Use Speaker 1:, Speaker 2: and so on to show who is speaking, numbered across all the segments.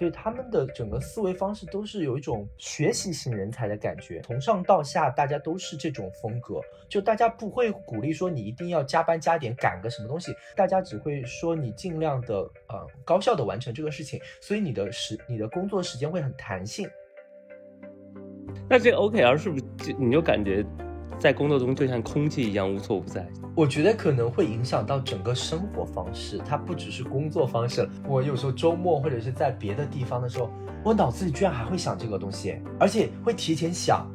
Speaker 1: 所以他们的整个思维方式都是有一种学习型人才的感觉，从上到下大家都是这种风格，就大家不会鼓励说你一定要加班加点赶个什么东西，大家只会说你尽量的呃高效的完成这个事情，所以你的时你的工作时间会很弹性。
Speaker 2: 那这 OKR 是不是就你就感觉？在工作中就像空气一样无所不在，
Speaker 1: 我觉得可能会影响到整个生活方式，它不只是工作方式。我有时候周末或者是在别的地方的时候，我脑子里居然还会想这个东西，而且会提前想。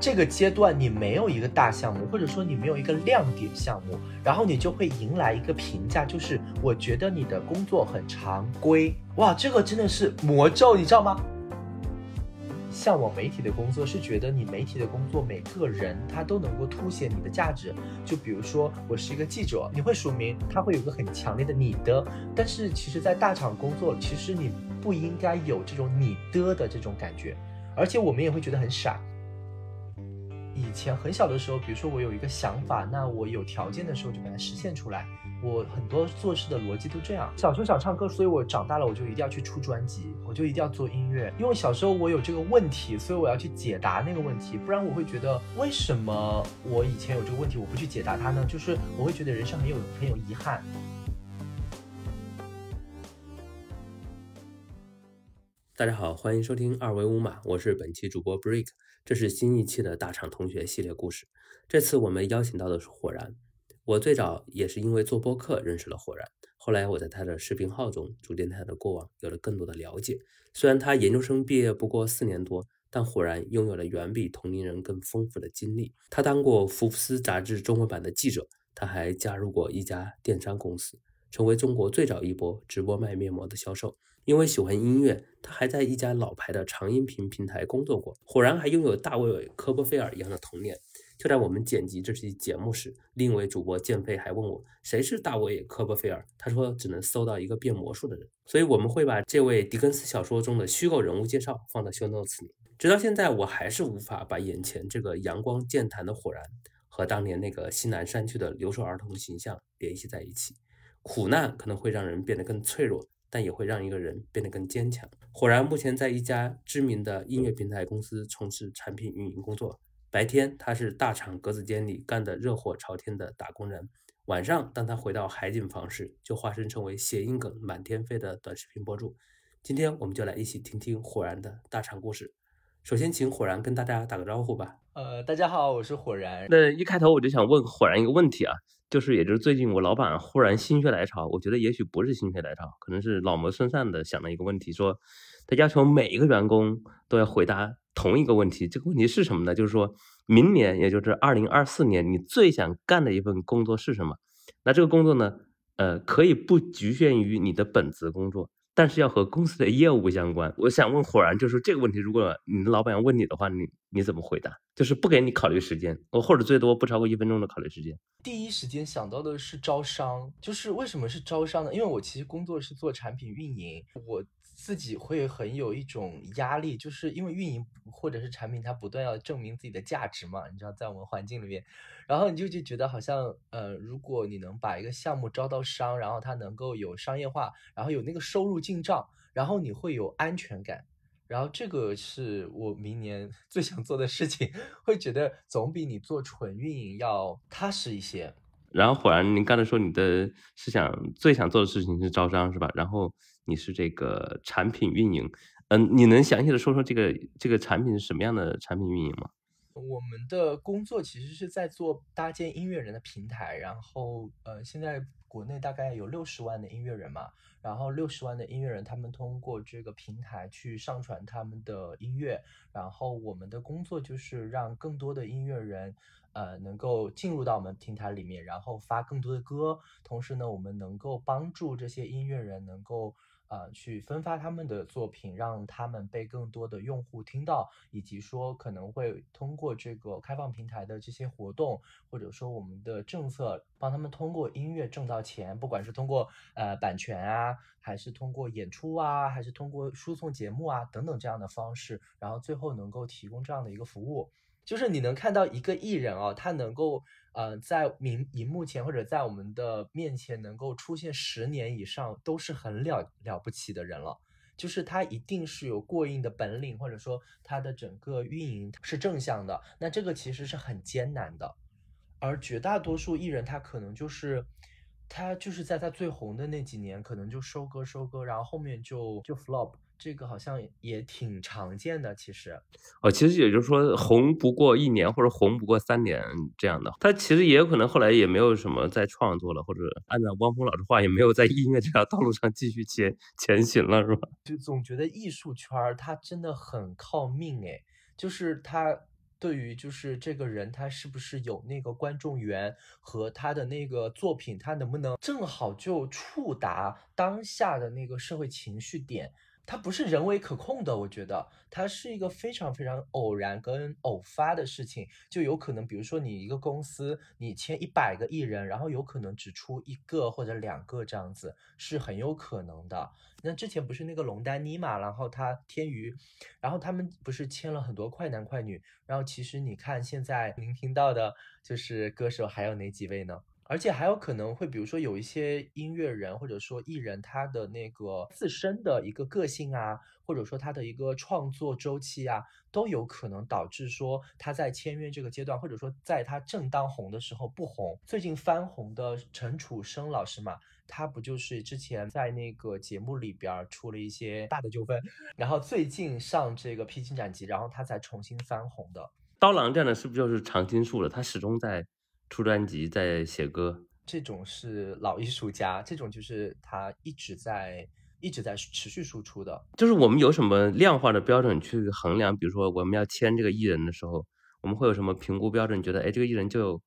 Speaker 1: 这个阶段你没有一个大项目，或者说你没有一个亮点项目，然后你就会迎来一个评价，就是我觉得你的工作很常规。哇，这个真的是魔咒，你知道吗？向往媒体的工作是觉得你媒体的工作每个人他都能够凸显你的价值。就比如说我是一个记者，你会署名，他会有个很强烈的你的。但是其实，在大厂工作，其实你不应该有这种你的的这种感觉，而且我们也会觉得很傻。以前很小的时候，比如说我有一个想法，那我有条件的时候就把它实现出来。我很多做事的逻辑都这样。小时候想唱歌，所以我长大了我就一定要去出专辑，我就一定要做音乐。因为小时候我有这个问题，所以我要去解答那个问题，不然我会觉得为什么我以前有这个问题，我不去解答它呢？就是我会觉得人生很有很有遗憾。
Speaker 2: 大家好，欢迎收听二维五码，我是本期主播 Break，这是新一期的大厂同学系列故事。这次我们邀请到的是火然。我最早也是因为做播客认识了火然，后来我在他的视频号中逐渐对他的过往有了更多的了解。虽然他研究生毕业不过四年多，但火然拥有了远比同龄人更丰富的经历。他当过福布斯杂志中文版的记者，他还加入过一家电商公司，成为中国最早一波直播卖面膜的销售。因为喜欢音乐，他还在一家老牌的长音频平台工作过。火然还拥有大卫·科波菲尔一样的童年。就在我们剪辑这期节目时，另一位主播建飞还问我谁是大卫·科波菲尔，他说只能搜到一个变魔术的人，所以我们会把这位狄更斯小说中的虚构人物介绍放到 show notes 里。直到现在，我还是无法把眼前这个阳光健谈的火然和当年那个西南山区的留守儿童形象联系在一起。苦难可能会让人变得更脆弱，但也会让一个人变得更坚强。火然目前在一家知名的音乐平台公司从事产品运营工作。白天他是大厂格子间里干得热火朝天的打工人，晚上当他回到海景房时，就化身成为谐音梗满天飞的短视频博主。今天我们就来一起听听火然的大厂故事。首先，请火然跟大家打个招呼吧。
Speaker 1: 呃，大家好，我是火然。
Speaker 2: 那一开头我就想问火然一个问题啊，就是也就是最近我老板忽然心血来潮，我觉得也许不是心血来潮，可能是老谋深算的想了一个问题，说他要求每一个员工都要回答。同一个问题，这个问题是什么呢？就是说明年，也就是二零二四年，你最想干的一份工作是什么？那这个工作呢，呃，可以不局限于你的本职工作，但是要和公司的业务相关。我想问火然，就是这个问题，如果你的老板要问你的话，你你怎么回答？就是不给你考虑时间，我或者最多不超过一分钟的考虑时间。
Speaker 1: 第一时间想到的是招商，就是为什么是招商呢？因为我其实工作是做产品运营，我。自己会很有一种压力，就是因为运营或者是产品，它不断要证明自己的价值嘛。你知道，在我们环境里面，然后你就就觉得好像，呃，如果你能把一个项目招到商，然后它能够有商业化，然后有那个收入进账，然后你会有安全感，然后这个是我明年 最想做的事情，会觉得总比你做纯运营要踏实一些。
Speaker 2: 然后，果然，您刚才说你的是想最想做的事情是招商，是吧？然后你是这个产品运营，嗯，你能详细的说说这个这个产品是什么样的产品运营吗？
Speaker 1: 我们的工作其实是在做搭建音乐人的平台，然后呃，现在国内大概有六十万的音乐人嘛，然后六十万的音乐人他们通过这个平台去上传他们的音乐，然后我们的工作就是让更多的音乐人。呃，能够进入到我们平台里面，然后发更多的歌，同时呢，我们能够帮助这些音乐人能够呃去分发他们的作品，让他们被更多的用户听到，以及说可能会通过这个开放平台的这些活动，或者说我们的政策，帮他们通过音乐挣到钱，不管是通过呃版权啊，还是通过演出啊，还是通过输送节目啊等等这样的方式，然后最后能够提供这样的一个服务。就是你能看到一个艺人哦，他能够呃在明荧幕前或者在我们的面前能够出现十年以上，都是很了了不起的人了。就是他一定是有过硬的本领，或者说他的整个运营是正向的。那这个其实是很艰难的，而绝大多数艺人他可能就是他就是在他最红的那几年，可能就收割收割，然后后面就就 flop。这个好像也挺常见的，其实，
Speaker 2: 哦，其实也就是说红不过一年或者红不过三年这样的，他其实也有可能后来也没有什么再创作了，或者按照汪峰老师话，也没有在音乐这条道路上继续前前行了，是吧？
Speaker 1: 就总觉得艺术圈儿它真的很靠命哎，就是他对于就是这个人他是不是有那个观众缘和他的那个作品，他能不能正好就触达当下的那个社会情绪点。它不是人为可控的，我觉得它是一个非常非常偶然跟偶发的事情，就有可能，比如说你一个公司，你签一百个艺人，然后有可能只出一个或者两个这样子，是很有可能的。那之前不是那个龙丹妮嘛，然后他天娱，然后他们不是签了很多快男快女，然后其实你看现在 您听到的就是歌手还有哪几位呢？而且还有可能会，比如说有一些音乐人或者说艺人，他的那个自身的一个个性啊，或者说他的一个创作周期啊，都有可能导致说他在签约这个阶段，或者说在他正当红的时候不红。最近翻红的陈楚生老师嘛，他不就是之前在那个节目里边出了一些大的纠纷，然后最近上这个披荆斩棘，然后他才重新翻红的。
Speaker 2: 刀郎这样的是不是就是常青树了？他始终在。出专辑在写歌，
Speaker 1: 这种是老艺术家，这种就是他一直在一直在持续输出的。
Speaker 2: 就是我们有什么量化的标准去衡量？比如说我们要签这个艺人的时候，我们会有什么评估标准？觉得哎，这个艺人就有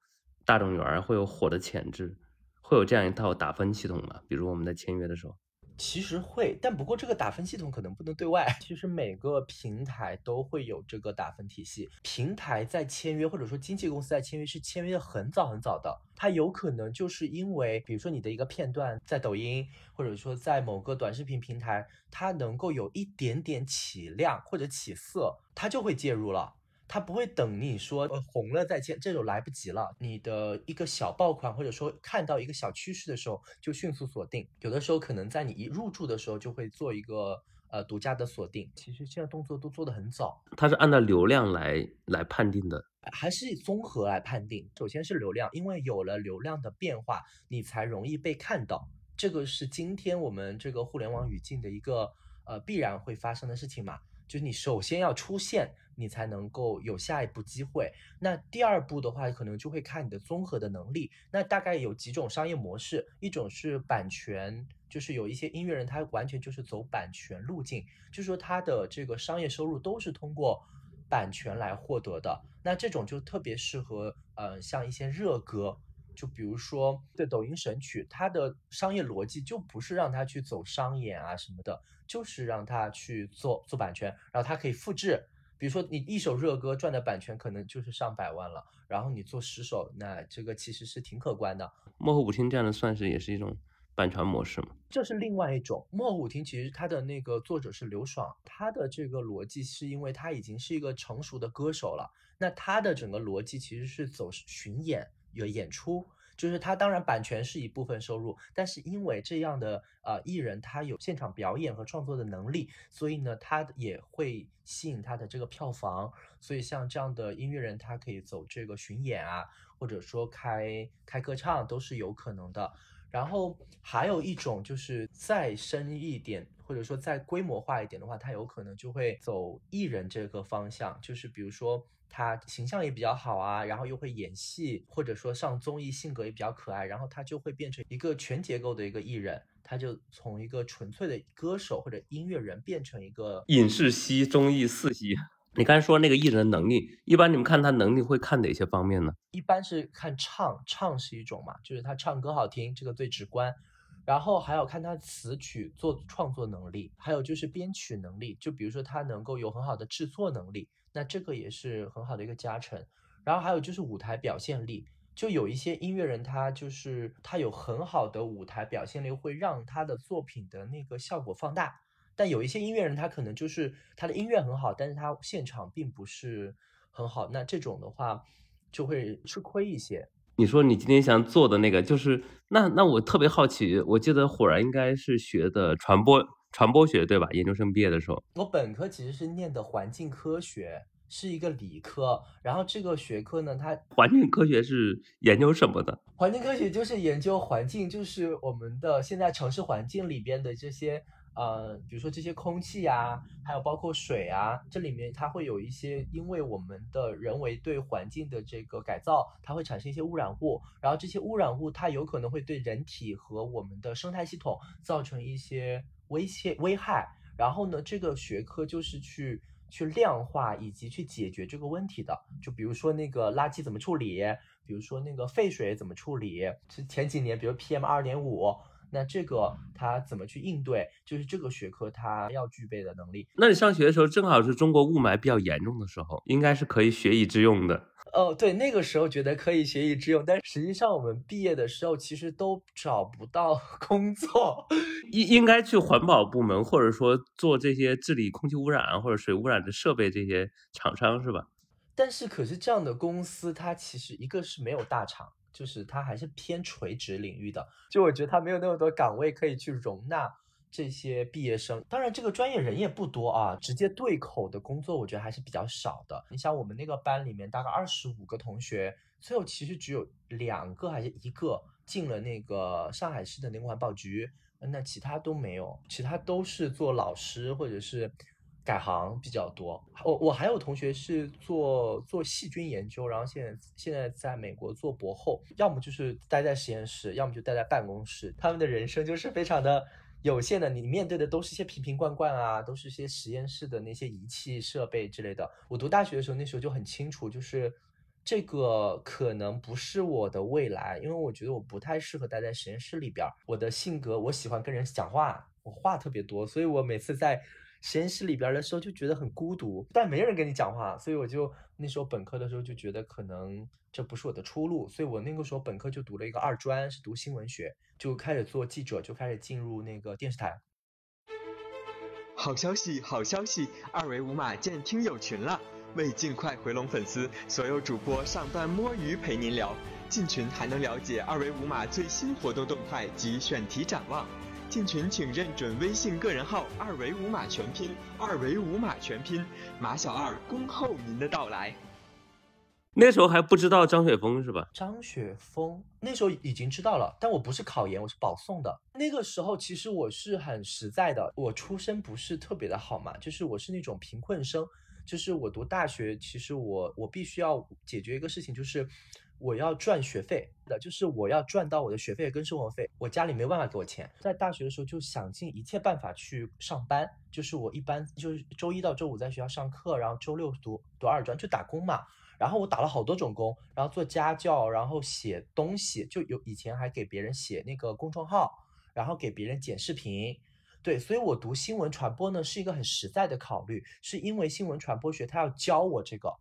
Speaker 2: 大众缘，会有火的潜质，会有这样一套打分系统吗？比如我们在签约的时候。
Speaker 1: 其实会，但不过这个打分系统可能不能对外。其实每个平台都会有这个打分体系。平台在签约或者说经纪公司在签约是签约的很早很早的，它有可能就是因为，比如说你的一个片段在抖音或者说在某个短视频平台，它能够有一点点起量或者起色，它就会介入了。他不会等你说呃红了再见，这种来不及了。你的一个小爆款，或者说看到一个小趋势的时候，就迅速锁定。有的时候可能在你一入驻的时候，就会做一个呃独家的锁定。其实现在动作都做得很早。
Speaker 2: 它是按照流量来来判定的，
Speaker 1: 还是综合来判定？首先是流量，因为有了流量的变化，你才容易被看到。这个是今天我们这个互联网语境的一个呃必然会发生的事情嘛。就是你首先要出现，你才能够有下一步机会。那第二步的话，可能就会看你的综合的能力。那大概有几种商业模式，一种是版权，就是有一些音乐人他完全就是走版权路径，就是说他的这个商业收入都是通过版权来获得的。那这种就特别适合，呃，像一些热歌。就比如说，对抖音神曲，它的商业逻辑就不是让他去走商演啊什么的，就是让他去做做版权，然后他可以复制。比如说你一首热歌赚的版权可能就是上百万了，然后你做十首，那这个其实是挺可观的。
Speaker 2: 幕后舞厅这样的算是也是一种版权模式吗？
Speaker 1: 这是另外一种。幕后舞厅其实它的那个作者是刘爽，他的这个逻辑是因为他已经是一个成熟的歌手了，那他的整个逻辑其实是走巡演。有演出，就是他当然版权是一部分收入，但是因为这样的呃艺人他有现场表演和创作的能力，所以呢他也会吸引他的这个票房。所以像这样的音乐人，他可以走这个巡演啊，或者说开开歌唱都是有可能的。然后还有一种就是再深一点，或者说再规模化一点的话，他有可能就会走艺人这个方向，就是比如说。他形象也比较好啊，然后又会演戏，或者说上综艺，性格也比较可爱，然后他就会变成一个全结构的一个艺人，他就从一个纯粹的歌手或者音乐人变成一个
Speaker 2: 影视系、综艺四系。你刚才说那个艺人的能力，一般你们看他能力会看哪些方面呢？
Speaker 1: 一般是看唱，唱是一种嘛，就是他唱歌好听，这个最直观。然后还有看他词曲作创作能力，还有就是编曲能力，就比如说他能够有很好的制作能力。那这个也是很好的一个加成，然后还有就是舞台表现力，就有一些音乐人他就是他有很好的舞台表现力，会让他的作品的那个效果放大。但有一些音乐人他可能就是他的音乐很好，但是他现场并不是很好，那这种的话就会吃亏一些。
Speaker 2: 你说你今天想做的那个，就是那那我特别好奇，我记得火然应该是学的传播传播学对吧？研究生毕业的时候，
Speaker 1: 我本科其实是念的环境科学，是一个理科。然后这个学科呢，它
Speaker 2: 环境科学是研究什么的？
Speaker 1: 环境科学就是研究环境，就是我们的现在城市环境里边的这些。呃，比如说这些空气啊，还有包括水啊，这里面它会有一些，因为我们的人为对环境的这个改造，它会产生一些污染物，然后这些污染物它有可能会对人体和我们的生态系统造成一些威胁危害。然后呢，这个学科就是去去量化以及去解决这个问题的。就比如说那个垃圾怎么处理，比如说那个废水怎么处理，是前几年比如 PM 二点五。那这个他怎么去应对，就是这个学科他要具备的能力。
Speaker 2: 那你上学的时候正好是中国雾霾比较严重的时候，应该是可以学以致用的。
Speaker 1: 哦，对，那个时候觉得可以学以致用，但实际上我们毕业的时候其实都找不到 工作，
Speaker 2: 应应该去环保部门，或者说做这些治理空气污染或者水污染的设备这些厂商是吧？
Speaker 1: 但是可是这样的公司，它其实一个是没有大厂。就是它还是偏垂直领域的，就我觉得它没有那么多岗位可以去容纳这些毕业生。当然，这个专业人也不多啊，直接对口的工作我觉得还是比较少的。你像我们那个班里面大概二十五个同学，最后其实只有两个还是一个进了那个上海市的那个环保局，那其他都没有，其他都是做老师或者是。改行比较多，我我还有同学是做做细菌研究，然后现在现在在美国做博后，要么就是待在实验室，要么就待在办公室。他们的人生就是非常的有限的，你面对的都是一些瓶瓶罐罐啊，都是些实验室的那些仪器设备之类的。我读大学的时候，那时候就很清楚，就是这个可能不是我的未来，因为我觉得我不太适合待在实验室里边。我的性格，我喜欢跟人讲话，我话特别多，所以我每次在。实验室里边的时候就觉得很孤独，但没人跟你讲话，所以我就那时候本科的时候就觉得可能这不是我的出路，所以我那个时候本科就读了一个二专，是读新闻学，就开始做记者，就开始进入那个电视台。
Speaker 3: 好消息，好消息，二维码建听友群了，为尽快回笼粉丝，所有主播上班摸鱼陪您聊，进群还能了解二维码最新活动动态及选题展望。进群请认准微信个人号“二维五码全拼”，二维五码全拼，马小二恭候您的到来。
Speaker 2: 那时候还不知道张雪峰是吧？
Speaker 1: 张雪峰那时候已经知道了，但我不是考研，我是保送的。那个时候其实我是很实在的，我出身不是特别的好嘛，就是我是那种贫困生，就是我读大学，其实我我必须要解决一个事情，就是。我要赚学费的，就是我要赚到我的学费跟生活费，我家里没办法给我钱。在大学的时候就想尽一切办法去上班，就是我一般就是周一到周五在学校上课，然后周六读读二专就打工嘛。然后我打了好多种工，然后做家教，然后写东西，就有以前还给别人写那个公众号，然后给别人剪视频。对，所以我读新闻传播呢是一个很实在的考虑，是因为新闻传播学他要教我这个。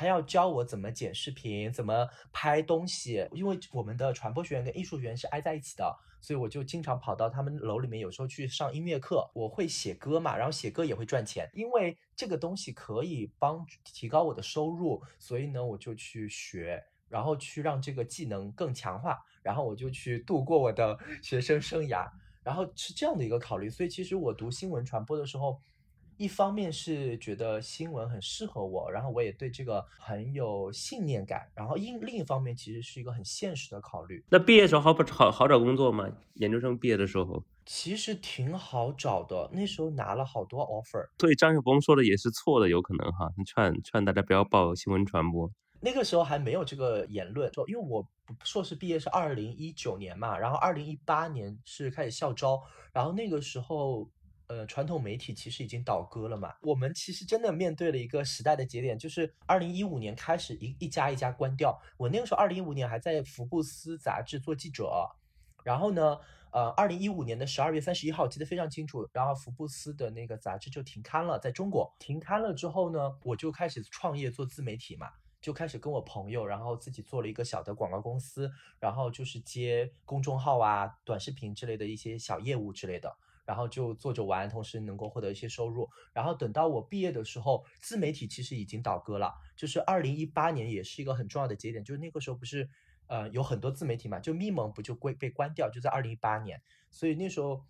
Speaker 1: 他要教我怎么剪视频，怎么拍东西。因为我们的传播学院跟艺术学院是挨在一起的，所以我就经常跑到他们楼里面，有时候去上音乐课。我会写歌嘛，然后写歌也会赚钱，因为这个东西可以帮提高我的收入，所以呢，我就去学，然后去让这个技能更强化，然后我就去度过我的学生生涯，然后是这样的一个考虑。所以其实我读新闻传播的时候。一方面是觉得新闻很适合我，然后我也对这个很有信念感，然后另另一方面其实是一个很现实的考虑。
Speaker 2: 那毕业时候好不好好找工作吗？研究生毕业的时候，
Speaker 1: 其实挺好找的，那时候拿了好多 offer。
Speaker 2: 所以张雪峰说的也是错的，有可能哈，劝劝大家不要报新闻传播。
Speaker 1: 那个时候还没有这个言论，说因为我硕士毕业是二零一九年嘛，然后二零一八年是开始校招，然后那个时候。呃，传统媒体其实已经倒戈了嘛。我们其实真的面对了一个时代的节点，就是二零一五年开始一一家一家关掉。我那个时候二零一五年还在福布斯杂志做记者，然后呢，呃，二零一五年的十二月三十一号记得非常清楚，然后福布斯的那个杂志就停刊了，在中国停刊了之后呢，我就开始创业做自媒体嘛，就开始跟我朋友，然后自己做了一个小的广告公司，然后就是接公众号啊、短视频之类的一些小业务之类的。然后就做着玩，同时能够获得一些收入。然后等到我毕业的时候，自媒体其实已经倒戈了，就是二零一八年也是一个很重要的节点，就是那个时候不是呃有很多自媒体嘛，就咪蒙不就归被关掉，就在二零一八年，所以那时候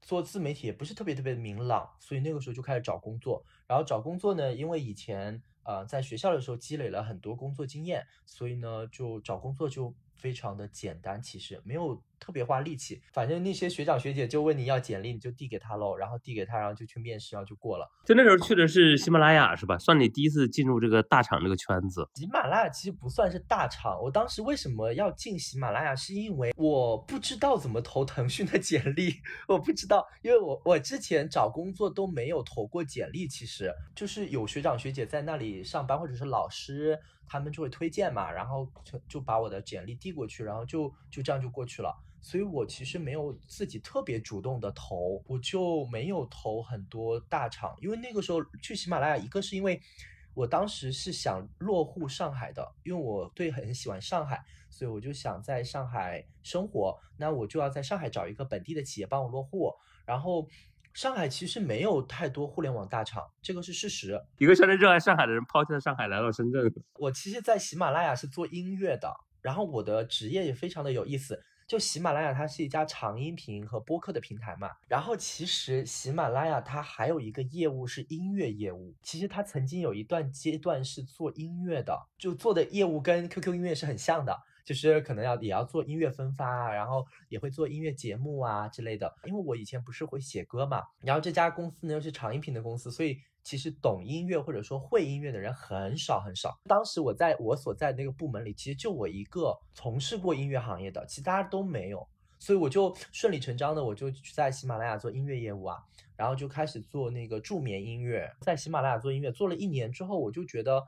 Speaker 1: 做自媒体也不是特别特别明朗，所以那个时候就开始找工作。然后找工作呢，因为以前呃在学校的时候积累了很多工作经验，所以呢就找工作就非常的简单，其实没有特别花力气。反正那些学长学姐就问你要简历，你就递给他喽，然后递给他，然后就去面试，然后就过了。
Speaker 2: 就那时候去的是喜马拉雅是吧？算你第一次进入这个大厂这个圈子。
Speaker 1: 喜马拉雅其实不算是大厂，我当时为什么要进喜马拉雅，是因为我不知道怎么投腾讯的简历，我不知道，因为我我之前找工作都没有投过简历，其实就是有学长学姐在那里上班，或者是老师他们就会推荐嘛，然后就就把我的简历递过去，然后就就这样就过去了。所以我其实没有自己特别主动的投，我就没有投很多大厂，因为那个时候去喜马拉雅，一个是因为我当时是想落户上海的，因为我对很喜欢上海，所以我就想在上海生活，那我就要在上海找一个本地的企业帮我落户，然后上海其实没有太多互联网大厂，这个是事实。
Speaker 2: 一个真正热爱上海的人抛弃了上海来到深圳。
Speaker 1: 我其实，在喜马拉雅是做音乐的，然后我的职业也非常的有意思。就喜马拉雅，它是一家长音频和播客的平台嘛。然后其实喜马拉雅它还有一个业务是音乐业务。其实它曾经有一段阶段是做音乐的，就做的业务跟 QQ 音乐是很像的，就是可能要也要做音乐分发啊，然后也会做音乐节目啊之类的。因为我以前不是会写歌嘛，然后这家公司呢又是长音频的公司，所以。其实懂音乐或者说会音乐的人很少很少。当时我在我所在那个部门里，其实就我一个从事过音乐行业的，其他都没有。所以我就顺理成章的，我就在喜马拉雅做音乐业务啊，然后就开始做那个助眠音乐。在喜马拉雅做音乐做了一年之后，我就觉得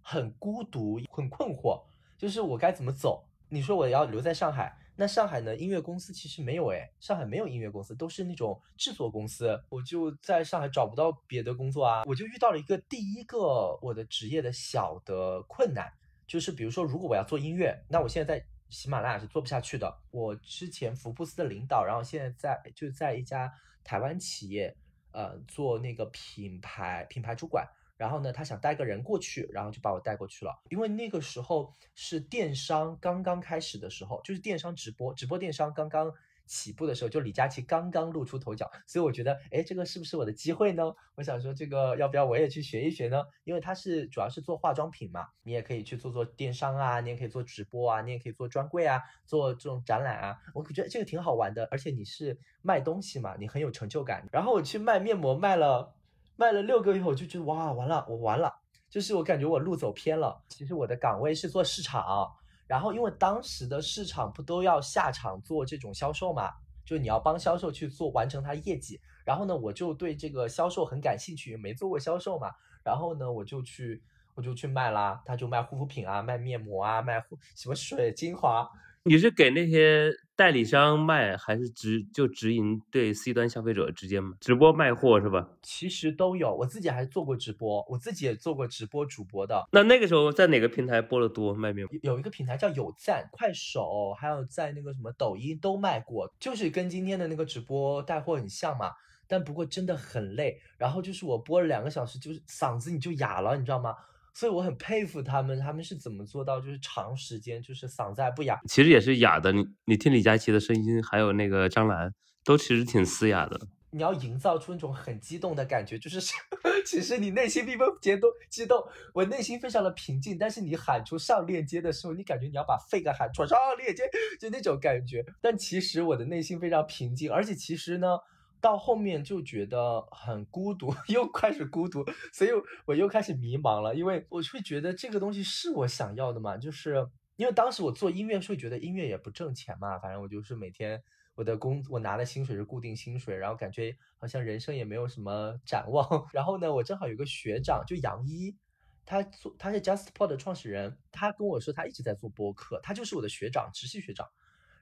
Speaker 1: 很孤独，很困惑，就是我该怎么走？你说我要留在上海？那上海呢？音乐公司其实没有哎，上海没有音乐公司，都是那种制作公司。我就在上海找不到别的工作啊，我就遇到了一个第一个我的职业的小的困难，就是比如说，如果我要做音乐，那我现在在喜马拉雅是做不下去的。我之前福布斯的领导，然后现在在就在一家台湾企业，呃，做那个品牌品牌主管。然后呢，他想带个人过去，然后就把我带过去了。因为那个时候是电商刚刚开始的时候，就是电商直播，直播电商刚刚起步的时候，就李佳琦刚刚露出头角，所以我觉得，哎，这个是不是我的机会呢？我想说，这个要不要我也去学一学呢？因为他是主要是做化妆品嘛，你也可以去做做电商啊，你也可以做直播啊，你也可以做专柜啊，做这种展览啊，我觉得这个挺好玩的，而且你是卖东西嘛，你很有成就感。然后我去卖面膜，卖了。卖了六个月，我就觉得哇，完了，我完了，就是我感觉我路走偏了。其实我的岗位是做市场，然后因为当时的市场不都要下场做这种销售嘛，就你要帮销售去做完成他业绩。然后呢，我就对这个销售很感兴趣，没做过销售嘛。然后呢，我就去我就去卖啦，他就卖护肤品啊，卖面膜啊，卖什么水精华。
Speaker 2: 你是给那些代理商卖，还是直就直营对 C 端消费者直接直播卖货是吧？
Speaker 1: 其实都有，我自己还做过直播，我自己也做过直播主播的。
Speaker 2: 那那个时候在哪个平台播的多卖面膜？
Speaker 1: 有一个平台叫有赞，快手，还有在那个什么抖音都卖过，就是跟今天的那个直播带货很像嘛。但不过真的很累，然后就是我播了两个小时，就是嗓子你就哑了，你知道吗？所以我很佩服他们，他们是怎么做到就是长时间就是嗓子还不哑？
Speaker 2: 其实也是哑的。你你听李佳琦的声音，还有那个张兰，都其实挺嘶哑的。
Speaker 1: 你要营造出那种很激动的感觉，就是 其实你内心并不激动，激动，我内心非常的平静。但是你喊出上链接的时候，你感觉你要把肺给喊出上链接，就那种感觉。但其实我的内心非常平静，而且其实呢。到后面就觉得很孤独，又开始孤独，所以我又开始迷茫了。因为我会觉得这个东西是我想要的嘛，就是因为当时我做音乐，会觉得音乐也不挣钱嘛，反正我就是每天我的工，我拿的薪水是固定薪水，然后感觉好像人生也没有什么展望。然后呢，我正好有个学长，就杨一，他做他是 JustPod 的创始人，他跟我说他一直在做播客，他就是我的学长，直系学长。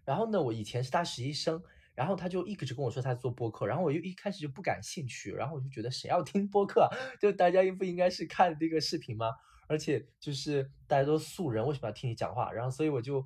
Speaker 1: 然后呢，我以前是他实习生。然后他就一直跟我说他做播客，然后我又一开始就不感兴趣，然后我就觉得谁要听播客？就大家不应该是看那个视频吗？而且就是大家都素人，为什么要听你讲话？然后所以我就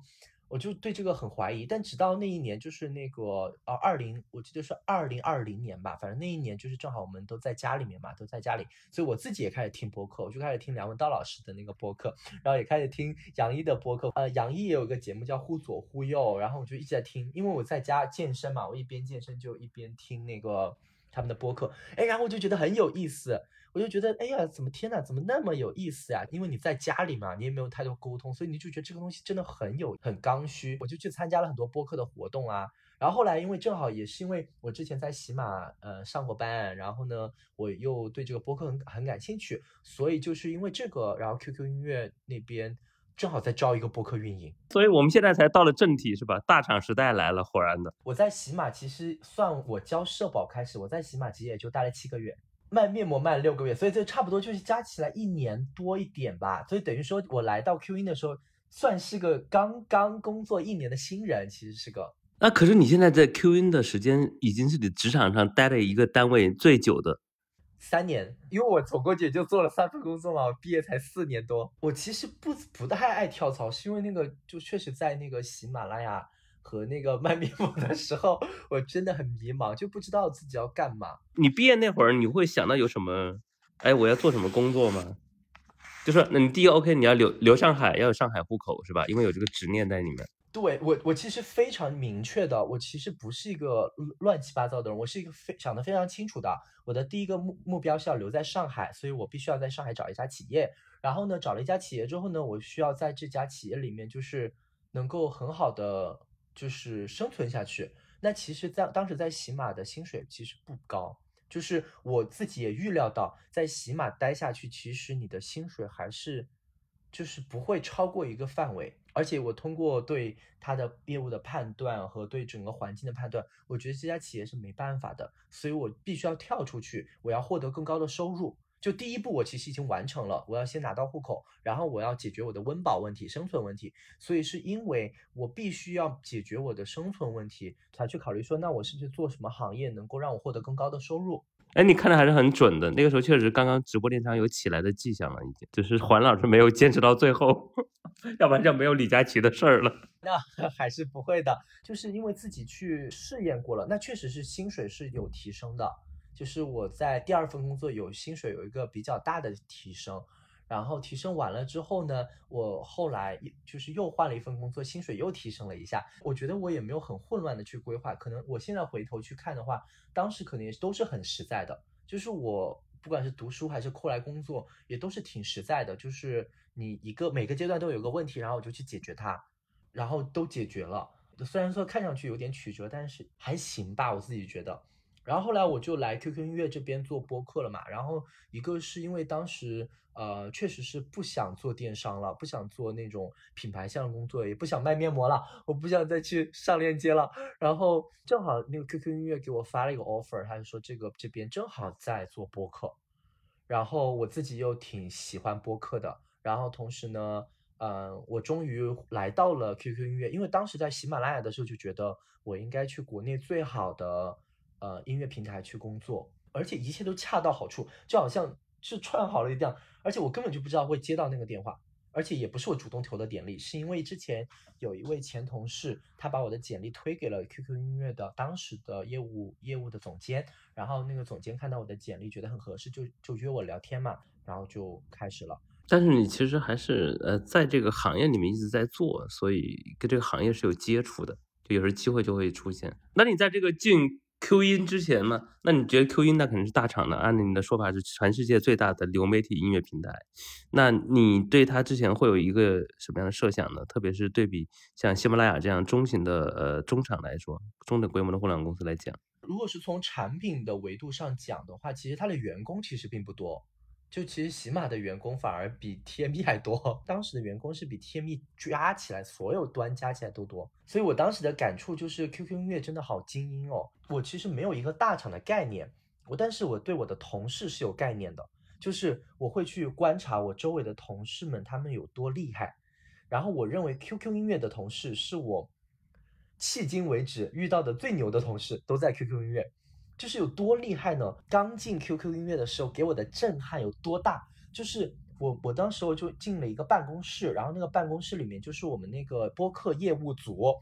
Speaker 1: 我就对这个很怀疑。但直到那一年，就是那个呃二零，我记得是二零二零年吧，反正那一年就是正好我们都在家里面嘛，都在家里，所以我自己也开始听播客，我就开始听梁文道老师的那个播客，然后也开始听杨一的播客。呃，杨一也有一个节目叫忽左忽右，然后我就一直在听，因为我在家健身嘛，我一边健身就一边听那个他们的播客，哎，然后我就觉得很有意思。我就觉得，哎呀，怎么天呐，怎么那么有意思呀？因为你在家里嘛，你也没有太多沟通，所以你就觉得这个东西真的很有很刚需。我就去参加了很多播客的活动啊。然后后来，因为正好也是因为我之前在喜马呃上过班，然后呢，我又对这个播客很很感兴趣，所以就是因为这个，然后 QQ 音乐那边正好在招一个播客运营，
Speaker 2: 所以我们现在才到了正题，是吧？大厂时代来了，果然的。
Speaker 1: 我在喜马其实算我交社保开始，我在喜马其实也就待了七个月。卖面膜卖了六个月，所以这差不多就是加起来一年多一点吧。所以等于说我来到 Q 音的时候，算是个刚刚工作一年的新人，其实是个。
Speaker 2: 那可是你现在在 Q 音的时间，已经是你职场上待了一个单位最久的
Speaker 1: 三年，因为我总共也就做了三份工作嘛，我毕业才四年多。我其实不不太爱跳槽，是因为那个就确实在那个喜马拉雅。和那个卖面膜的时候，我真的很迷茫，就不知道自己要干嘛。
Speaker 2: 你毕业那会儿，你会想到有什么？哎，我要做什么工作吗？就是那你第一 OK，你要留留上海，要有上海户口是吧？因为有这个执念在里面。
Speaker 1: 对我，我其实非常明确的，我其实不是一个乱七八糟的人，我是一个非想的非常清楚的。我的第一个目目标是要留在上海，所以我必须要在上海找一家企业。然后呢，找了一家企业之后呢，我需要在这家企业里面就是能够很好的。就是生存下去。那其实，在当时在喜马的薪水其实不高，就是我自己也预料到，在喜马待下去，其实你的薪水还是就是不会超过一个范围。而且我通过对他的业务的判断和对整个环境的判断，我觉得这家企业是没办法的，所以我必须要跳出去，我要获得更高的收入。就第一步，我其实已经完成了，我要先拿到户口，然后我要解决我的温饱问题、生存问题。所以是因为我必须要解决我的生存问题，才去考虑说，那我是不是做什么行业能够让我获得更高的收入？
Speaker 2: 哎，你看的还是很准的。那个时候确实刚刚直播电商有起来的迹象了，已经，只是黄老师没有坚持到最后，要不然就没有李佳琦的事儿了。
Speaker 1: 那还是不会的，就是因为自己去试验过了，那确实是薪水是有提升的。就是我在第二份工作有薪水有一个比较大的提升，然后提升完了之后呢，我后来就是又换了一份工作，薪水又提升了一下。我觉得我也没有很混乱的去规划，可能我现在回头去看的话，当时可能也都是很实在的。就是我不管是读书还是后来工作，也都是挺实在的。就是你一个每个阶段都有个问题，然后我就去解决它，然后都解决了。虽然说看上去有点曲折，但是还行吧，我自己觉得。然后后来我就来 QQ 音乐这边做播客了嘛。然后一个是因为当时呃确实是不想做电商了，不想做那种品牌项的工作，也不想卖面膜了，我不想再去上链接了。然后正好那个 QQ 音乐给我发了一个 offer，他就说这个这边正好在做播客，然后我自己又挺喜欢播客的。然后同时呢，嗯，我终于来到了 QQ 音乐，因为当时在喜马拉雅的时候就觉得我应该去国内最好的。呃，音乐平台去工作，而且一切都恰到好处，就好像是串好了一样。而且我根本就不知道会接到那个电话，而且也不是我主动投的简历，是因为之前有一位前同事，他把我的简历推给了 QQ 音乐的当时的业务业务的总监，然后那个总监看到我的简历觉得很合适，就就约我聊天嘛，然后就开始了。
Speaker 2: 但是你其实还是呃在这个行业里面一直在做，所以跟这个行业是有接触的，就有时候机会就会出现。那你在这个进 Q 音之前嘛，那你觉得 Q 音那肯定是大厂的，按你的说法是全世界最大的流媒体音乐平台，那你对它之前会有一个什么样的设想呢？特别是对比像喜马拉雅这样中型的呃中厂来说，中等规模的互联网公司来讲，
Speaker 1: 如果是从产品的维度上讲的话，其实它的员工其实并不多。就其实喜马的员工反而比 TME 还多，当时的员工是比 TME 加起来所有端加起来都多，所以我当时的感触就是 QQ 音乐真的好精英哦。我其实没有一个大厂的概念，我但是我对我的同事是有概念的，就是我会去观察我周围的同事们他们有多厉害，然后我认为 QQ 音乐的同事是我迄今为止遇到的最牛的同事，都在 QQ 音乐。就是有多厉害呢？刚进 QQ 音乐的时候，给我的震撼有多大？就是我我当时我就进了一个办公室，然后那个办公室里面就是我们那个播客业务组。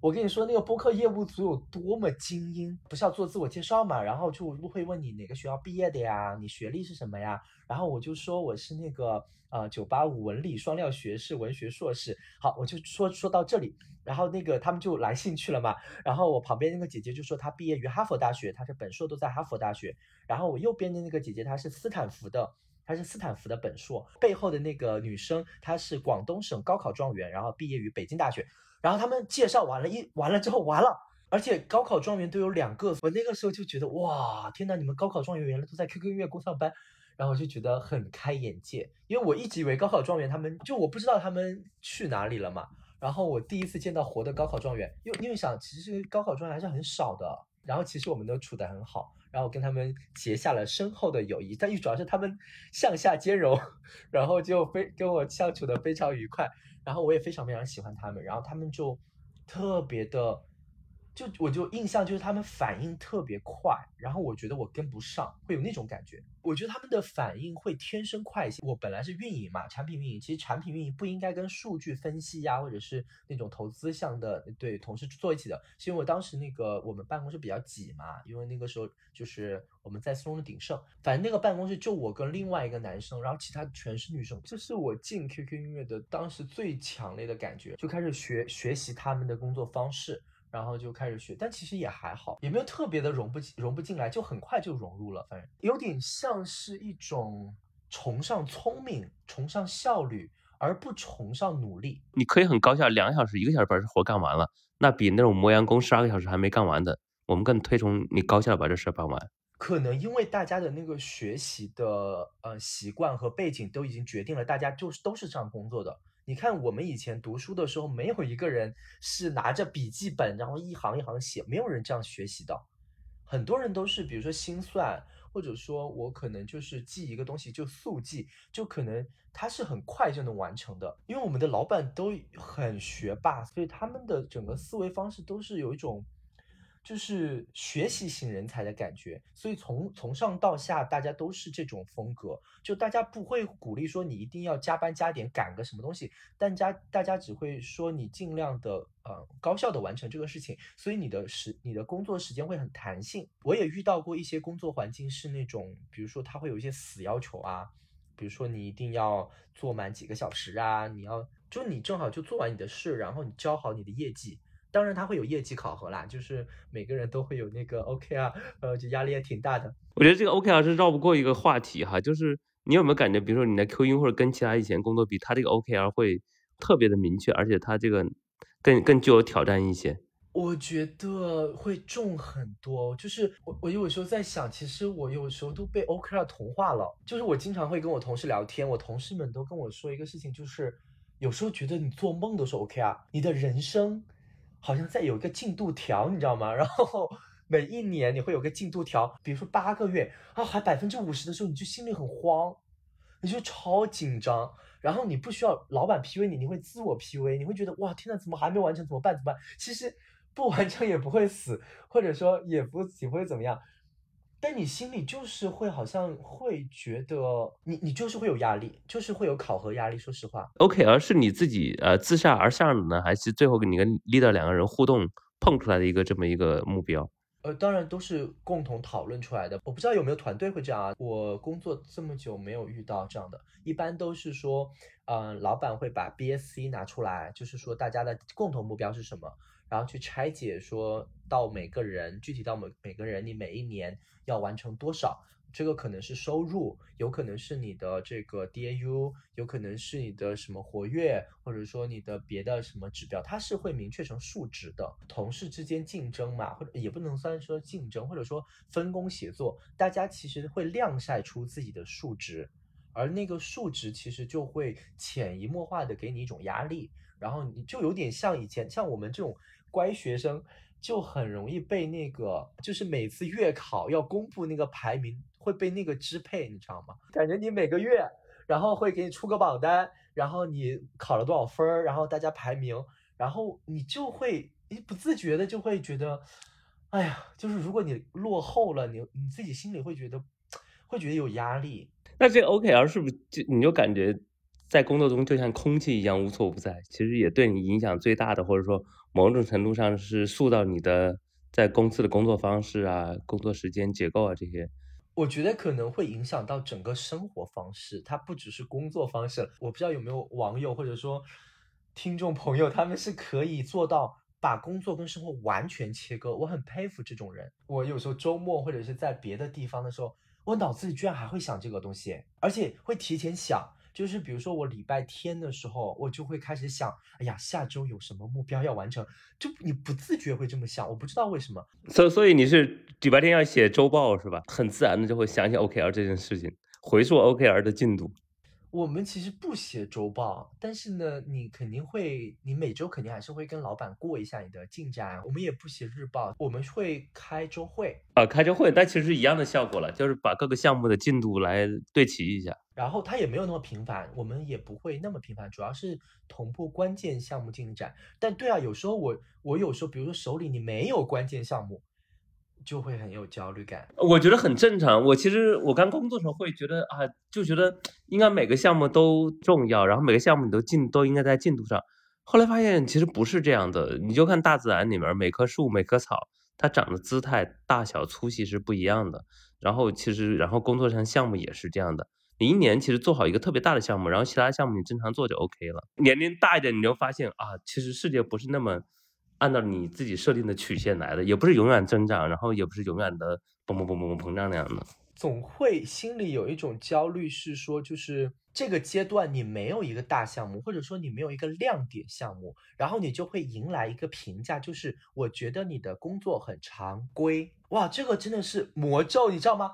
Speaker 1: 我跟你说，那个播客业务组有多么精英，不是要做自我介绍嘛？然后就会问你哪个学校毕业的呀？你学历是什么呀？然后我就说我是那个呃九八五文理双料学士，文学硕士。好，我就说说到这里，然后那个他们就来兴趣了嘛。然后我旁边那个姐姐就说她毕业于哈佛大学，她是本硕都在哈佛大学。然后我右边的那个姐姐她是斯坦福的，她是斯坦福的本硕。背后的那个女生她是广东省高考状元，然后毕业于北京大学。然后他们介绍完了，一完了之后完了，而且高考状元都有两个，我那个时候就觉得哇，天呐，你们高考状元原来都在 QQ 音乐工上班，然后我就觉得很开眼界，因为我一直以为高考状元他们就我不知道他们去哪里了嘛，然后我第一次见到活的高考状元，因为因为想其实高考状元还是很少的，然后其实我们都处得很好，然后跟他们结下了深厚的友谊，但又主要是他们向下兼容，然后就非跟我相处的非常愉快。然后我也非常非常喜欢他们，然后他们就特别的，就我就印象就是他们反应特别快，然后我觉得我跟不上，会有那种感觉。我觉得他们的反应会天生快一些。我本来是运营嘛，产品运营，其实产品运营不应该跟数据分析呀，或者是那种投资项的对同事做一起的。是因为我当时那个我们办公室比较挤嘛，因为那个时候就是我们在苏州的鼎盛，反正那个办公室就我跟另外一个男生，然后其他全是女生。这是我进 QQ 音乐的当时最强烈的感觉，就开始学学习他们的工作方式。然后就开始学，但其实也还好，也没有特别的融不融不进来，就很快就融入了。反正有点像是一种崇尚聪明、崇尚效率，而不崇尚努力。
Speaker 2: 你可以很高效，两个小时、一个小时把这活干完了，那比那种磨洋工十二个小时还没干完的，我们更推崇你高效把这事办完。
Speaker 1: 可能因为大家的那个学习的呃习惯和背景都已经决定了，大家就是都是这样工作的。你看，我们以前读书的时候，没有一个人是拿着笔记本，然后一行一行写，没有人这样学习的。很多人都是，比如说心算，或者说我可能就是记一个东西就速记，就可能他是很快就能完成的。因为我们的老板都很学霸，所以他们的整个思维方式都是有一种。就是学习型人才的感觉，所以从从上到下，大家都是这种风格。就大家不会鼓励说你一定要加班加点赶个什么东西，但家大家只会说你尽量的呃高效的完成这个事情。所以你的时你的工作时间会很弹性。我也遇到过一些工作环境是那种，比如说他会有一些死要求啊，比如说你一定要做满几个小时啊，你要就你正好就做完你的事，然后你交好你的业绩。当然，他会有业绩考核啦，就是每个人都会有那个 OKR，呃，就压力也挺大的。
Speaker 2: 我觉得这个 OKR 是绕不过一个话题哈，就是你有没有感觉，比如说你的 Q 音或者跟其他以前工作比，他这个 OKR 会特别的明确，而且他这个更更具有挑战一些。
Speaker 1: 我觉得会重很多，就是我我有时候在想，其实我有时候都被 OKR 同化了。就是我经常会跟我同事聊天，我同事们都跟我说一个事情，就是有时候觉得你做梦都是 OKR，你的人生。好像在有一个进度条，你知道吗？然后每一年你会有个进度条，比如说八个月啊，还百分之五十的时候，你就心里很慌，你就超紧张。然后你不需要老板 P U A 你，你会自我 P U A，你会觉得哇，天呐，怎么还没完成？怎么办？怎么办？其实不完成也不会死，或者说也不也不会怎么样。但你心里就是会好像会觉得你你就是会有压力，就是会有考核压力。说实话
Speaker 2: ，OK，而是你自己呃自下而上的呢，还是最后跟你跟 leader 两个人互动碰出来的一个这么一个目标？
Speaker 1: 呃，当然都是共同讨论出来的。我不知道有没有团队会这样啊？我工作这么久没有遇到这样的，一般都是说，嗯，老板会把 BSC 拿出来，就是说大家的共同目标是什么。然后去拆解，说到每个人具体到每每个人，你每一年要完成多少？这个可能是收入，有可能是你的这个 DAU，有可能是你的什么活跃，或者说你的别的什么指标，它是会明确成数值的。同事之间竞争嘛，或者也不能算说竞争，或者说分工协作，大家其实会晾晒出自己的数值，而那个数值其实就会潜移默化的给你一种压力，然后你就有点像以前像我们这种。乖学生就很容易被那个，就是每次月考要公布那个排名会被那个支配，你知道吗？感觉你每个月，然后会给你出个榜单，然后你考了多少分儿，然后大家排名，然后你就会你不自觉的就会觉得，哎呀，就是如果你落后了，你你自己心里会觉得会觉得有压力。
Speaker 2: 那这 OKR 是不是就你就感觉在工作中就像空气一样无所不在？其实也对你影响最大的，或者说某种程度上是塑造你的在公司的工作方式啊、工作时间结构啊这些。
Speaker 1: 我觉得可能会影响到整个生活方式，它不只是工作方式。我不知道有没有网友或者说听众朋友，他们是可以做到把工作跟生活完全切割。我很佩服这种人。我有时候周末或者是在别的地方的时候，我脑子里居然还会想这个东西，而且会提前想。就是比如说我礼拜天的时候，我就会开始想，哎呀，下周有什么目标要完成？就你不自觉会这么想，我不知道为什么。
Speaker 2: 所所以你是礼拜天要写周报是吧？很自然的就会想起 OKR 这件事情，回溯 OKR 的进度。
Speaker 1: 我们其实不写周报，但是呢，你肯定会，你每周肯定还是会跟老板过一下你的进展。我们也不写日报，我们会开周会
Speaker 2: 啊，开周会，但其实一样的效果了，就是把各个项目的进度来对齐一下。
Speaker 1: 然后它也没有那么频繁，我们也不会那么频繁，主要是同步关键项目进展。但对啊，有时候我我有时候，比如说手里你没有关键项目。就会很有焦虑感，
Speaker 2: 我觉得很正常。我其实我刚工作的时候会觉得啊，就觉得应该每个项目都重要，然后每个项目你都进都应该在进度上。后来发现其实不是这样的，你就看大自然里面每棵树每棵草，它长的姿态大小粗细是不一样的。然后其实然后工作上项目也是这样的，你一年其实做好一个特别大的项目，然后其他项目你正常做就 OK 了。年龄大一点，你就发现啊，其实世界不是那么。按照你自己设定的曲线来的，也不是永远增长，然后也不是永远的嘣嘣嘣嘣嘣膨胀那样的。
Speaker 1: 总会心里有一种焦虑，是说就是这个阶段你没有一个大项目，或者说你没有一个亮点项目，然后你就会迎来一个评价，就是我觉得你的工作很常规。哇，这个真的是魔咒，你知道吗？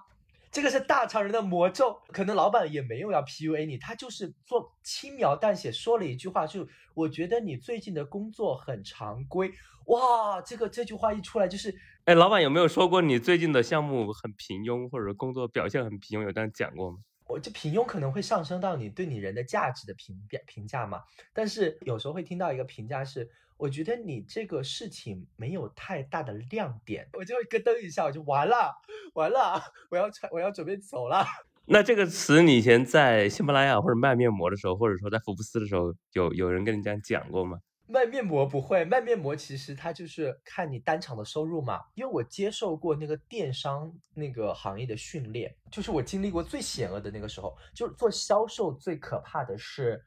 Speaker 1: 这个是大厂人的魔咒，可能老板也没有要 PUA 你，他就是做轻描淡写说了一句话，就我觉得你最近的工作很常规。哇，这个这句话一出来就是，
Speaker 2: 哎，老板有没有说过你最近的项目很平庸，或者工作表现很平庸，有这样讲过吗？
Speaker 1: 我就平庸可能会上升到你对你人的价值的评评评价嘛，但是有时候会听到一个评价是。我觉得你这个事情没有太大的亮点，我就咯噔一下，我就完了，完了，我要我要准备走了。
Speaker 2: 那这个词你以前在喜马拉雅或者卖面膜的时候，或者说在福布斯的时候，有有人跟你这样讲过吗？
Speaker 1: 卖面膜不会，卖面膜其实它就是看你单场的收入嘛。因为我接受过那个电商那个行业的训练，就是我经历过最险恶的那个时候，就是做销售最可怕的是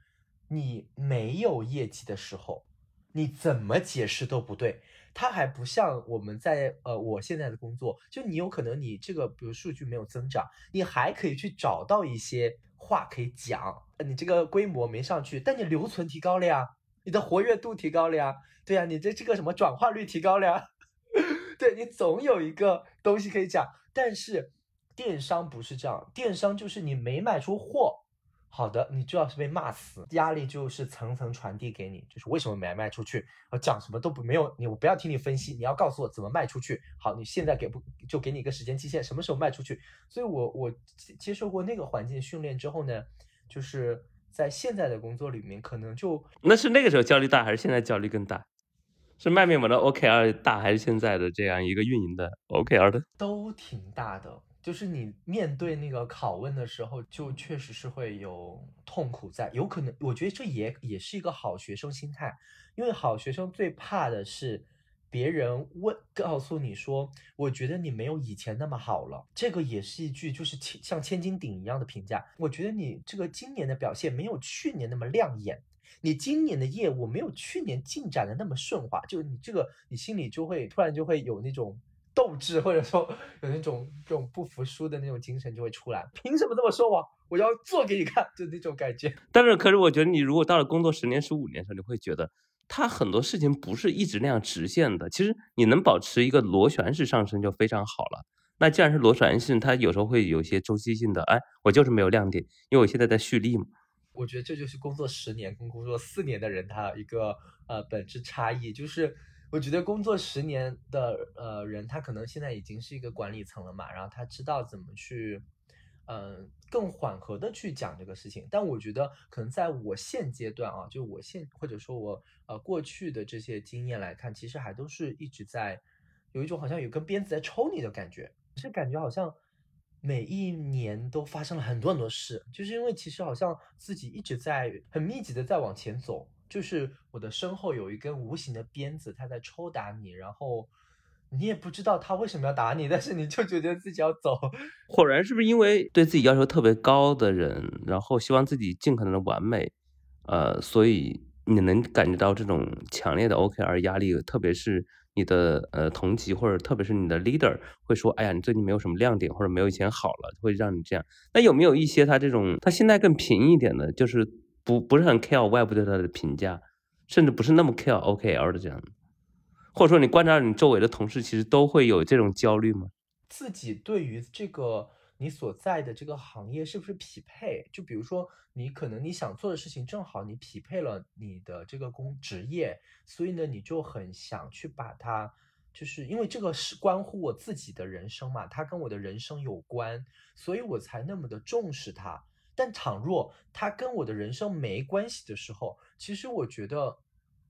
Speaker 1: 你没有业绩的时候。你怎么解释都不对，它还不像我们在呃我现在的工作，就你有可能你这个比如数据没有增长，你还可以去找到一些话可以讲，你这个规模没上去，但你留存提高了呀，你的活跃度提高了呀，对呀，你这这个什么转化率提高了呀，对你总有一个东西可以讲，但是电商不是这样，电商就是你没卖出货。好的，你就要是被骂死，压力就是层层传递给你，就是为什么没卖出去，我讲什么都不没有你，我不要听你分析，你要告诉我怎么卖出去。好，你现在给不就给你一个时间期限，什么时候卖出去？所以我我接受过那个环境训练之后呢，就是在现在的工作里面，可能就
Speaker 2: 那是那个时候焦虑大，还是现在焦虑更大？是卖面膜的 OKR 大，还是现在的这样一个运营的 OKR 的？
Speaker 1: 都挺大的。就是你面对那个拷问的时候，就确实是会有痛苦在，有可能，我觉得这也也是一个好学生心态，因为好学生最怕的是别人问告诉你说，我觉得你没有以前那么好了，这个也是一句就是像千斤顶一样的评价。我觉得你这个今年的表现没有去年那么亮眼，你今年的业务没有去年进展的那么顺滑，就你这个你心里就会突然就会有那种。斗志或者说有那种这种不服输的那种精神就会出来，凭什么这么说我？我要做给你看，就那种感觉。
Speaker 2: 但是，可是我觉得你如果到了工作十年、十五年的时候，你会觉得他很多事情不是一直那样直线的。其实你能保持一个螺旋式上升就非常好了。那既然是螺旋式，它有时候会有一些周期性的。哎，我就是没有亮点，因为我现在在蓄力嘛。
Speaker 1: 我觉得这就是工作十年跟工作四年的人他一个呃本质差异，就是。我觉得工作十年的呃人，他可能现在已经是一个管理层了嘛，然后他知道怎么去，嗯，更缓和的去讲这个事情。但我觉得可能在我现阶段啊，就我现或者说我呃过去的这些经验来看，其实还都是一直在有一种好像有根鞭子在抽你的感觉，是感觉好像每一年都发生了很多很多事，就是因为其实好像自己一直在很密集的在往前走，就是我的身后有一根无形的鞭子，它在抽打你，然后你也不知道他为什么要打你，但是你就觉得自己要走。
Speaker 2: 火然是不是因为对自己要求特别高的人，然后希望自己尽可能的完美，呃，所以你能感觉到这种强烈的 OKR 压力，特别是。你的呃同级或者特别是你的 leader 会说，哎呀，你最近没有什么亮点，或者没有以前好了，会让你这样。那有没有一些他这种他现在更平一点的，就是不不是很 care 外部对他的评价，甚至不是那么 care OKL 的这样？或者说你观察你周围的同事，其实都会有这种焦虑吗？
Speaker 1: 自己对于这个。你所在的这个行业是不是匹配？就比如说，你可能你想做的事情正好你匹配了你的这个工职业，所以呢，你就很想去把它，就是因为这个是关乎我自己的人生嘛，它跟我的人生有关，所以我才那么的重视它。但倘若它跟我的人生没关系的时候，其实我觉得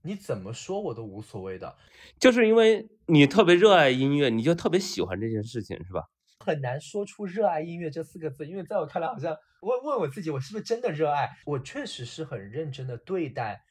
Speaker 1: 你怎么说我都无所谓的，
Speaker 2: 就是因为你特别热爱音乐，你就特别喜欢这件事情，是吧？
Speaker 1: 很难说出热爱音乐这四个字，因为在我看来，好像问问我自己，我是不是真的热爱？我确实是很认真的对待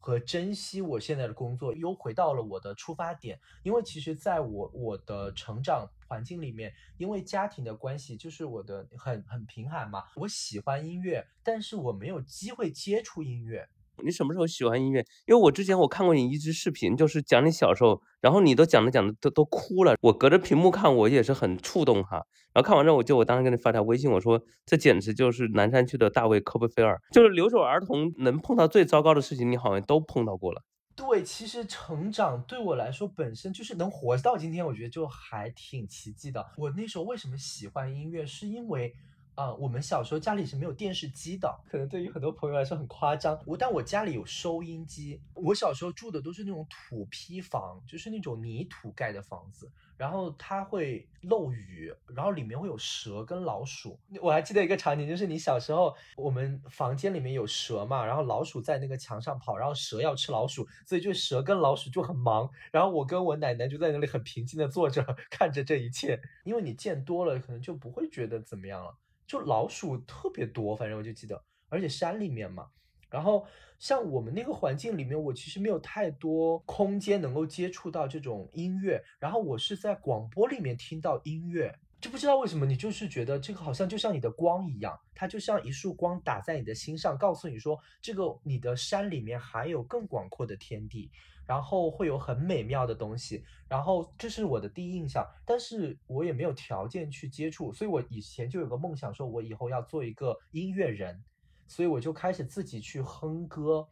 Speaker 1: 和珍惜我现在的工作，又回到了我的出发点。因为其实，在我我的成长环境里面，因为家庭的关系，就是我的很很贫寒嘛。我喜欢音乐，但是我没有机会接触音乐。
Speaker 2: 你什么时候喜欢音乐？因为我之前我看过你一支视频，就是讲你小时候，然后你都讲着讲着都都哭了。我隔着屏幕看，我也是很触动哈。然后看完之后，我就我当时给你发条微信，我说这简直就是南山区的大卫科波菲尔，就是留守儿童能碰到最糟糕的事情，你好像都碰到过了。
Speaker 1: 对，其实成长对我来说本身就是能活到今天，我觉得就还挺奇迹的。我那时候为什么喜欢音乐，是因为。啊，我们小时候家里是没有电视机的，可能对于很多朋友来说很夸张。我但我家里有收音机。我小时候住的都是那种土坯房，就是那种泥土盖的房子，然后它会漏雨，然后里面会有蛇跟老鼠。我还记得一个场景，就是你小时候，我们房间里面有蛇嘛，然后老鼠在那个墙上跑，然后蛇要吃老鼠，所以就蛇跟老鼠就很忙。然后我跟我奶奶就在那里很平静的坐着 看着这一切，因为你见多了，可能就不会觉得怎么样了。就老鼠特别多，反正我就记得，而且山里面嘛，然后像我们那个环境里面，我其实没有太多空间能够接触到这种音乐，然后我是在广播里面听到音乐，就不知道为什么，你就是觉得这个好像就像你的光一样，它就像一束光打在你的心上，告诉你说，这个你的山里面还有更广阔的天地。然后会有很美妙的东西，然后这是我的第一印象，但是我也没有条件去接触，所以我以前就有个梦想，说我以后要做一个音乐人，所以我就开始自己去哼歌，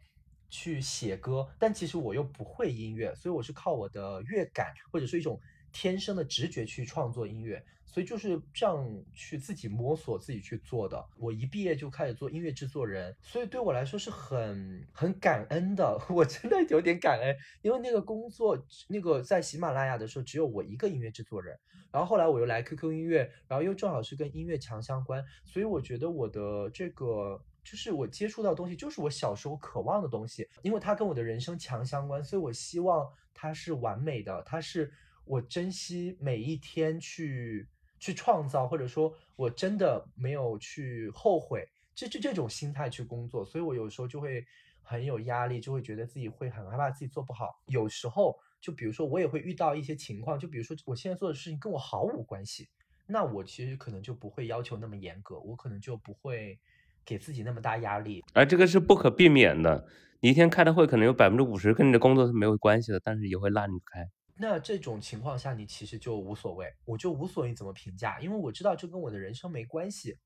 Speaker 1: 去写歌，但其实我又不会音乐，所以我是靠我的乐感或者是一种天生的直觉去创作音乐。所以就是这样去自己摸索、自己去做的。我一毕业就开始做音乐制作人，所以对我来说是很很感恩的。我真的有点感恩，因为那个工作，那个在喜马拉雅的时候只有我一个音乐制作人。然后后来我又来 QQ 音乐，然后又正好是跟音乐强相关，所以我觉得我的这个就是我接触到东西，就是我小时候渴望的东西，因为它跟我的人生强相关，所以我希望它是完美的，它是我珍惜每一天去。去创造，或者说我真的没有去后悔，这这这种心态去工作，所以我有时候就会很有压力，就会觉得自己会很害怕自己做不好。有时候就比如说我也会遇到一些情况，就比如说我现在做的事情跟我毫无关系，那我其实可能就不会要求那么严格，我可能就不会给自己那么大压力。
Speaker 2: 而这个是不可避免的，你一天开的会可能有百分之五十跟你的工作是没有关系的，但是也会拉你开。
Speaker 1: 那这种情况下，你其实就无所谓，我就无所谓怎么评价，因为我知道这跟我的人生没关系。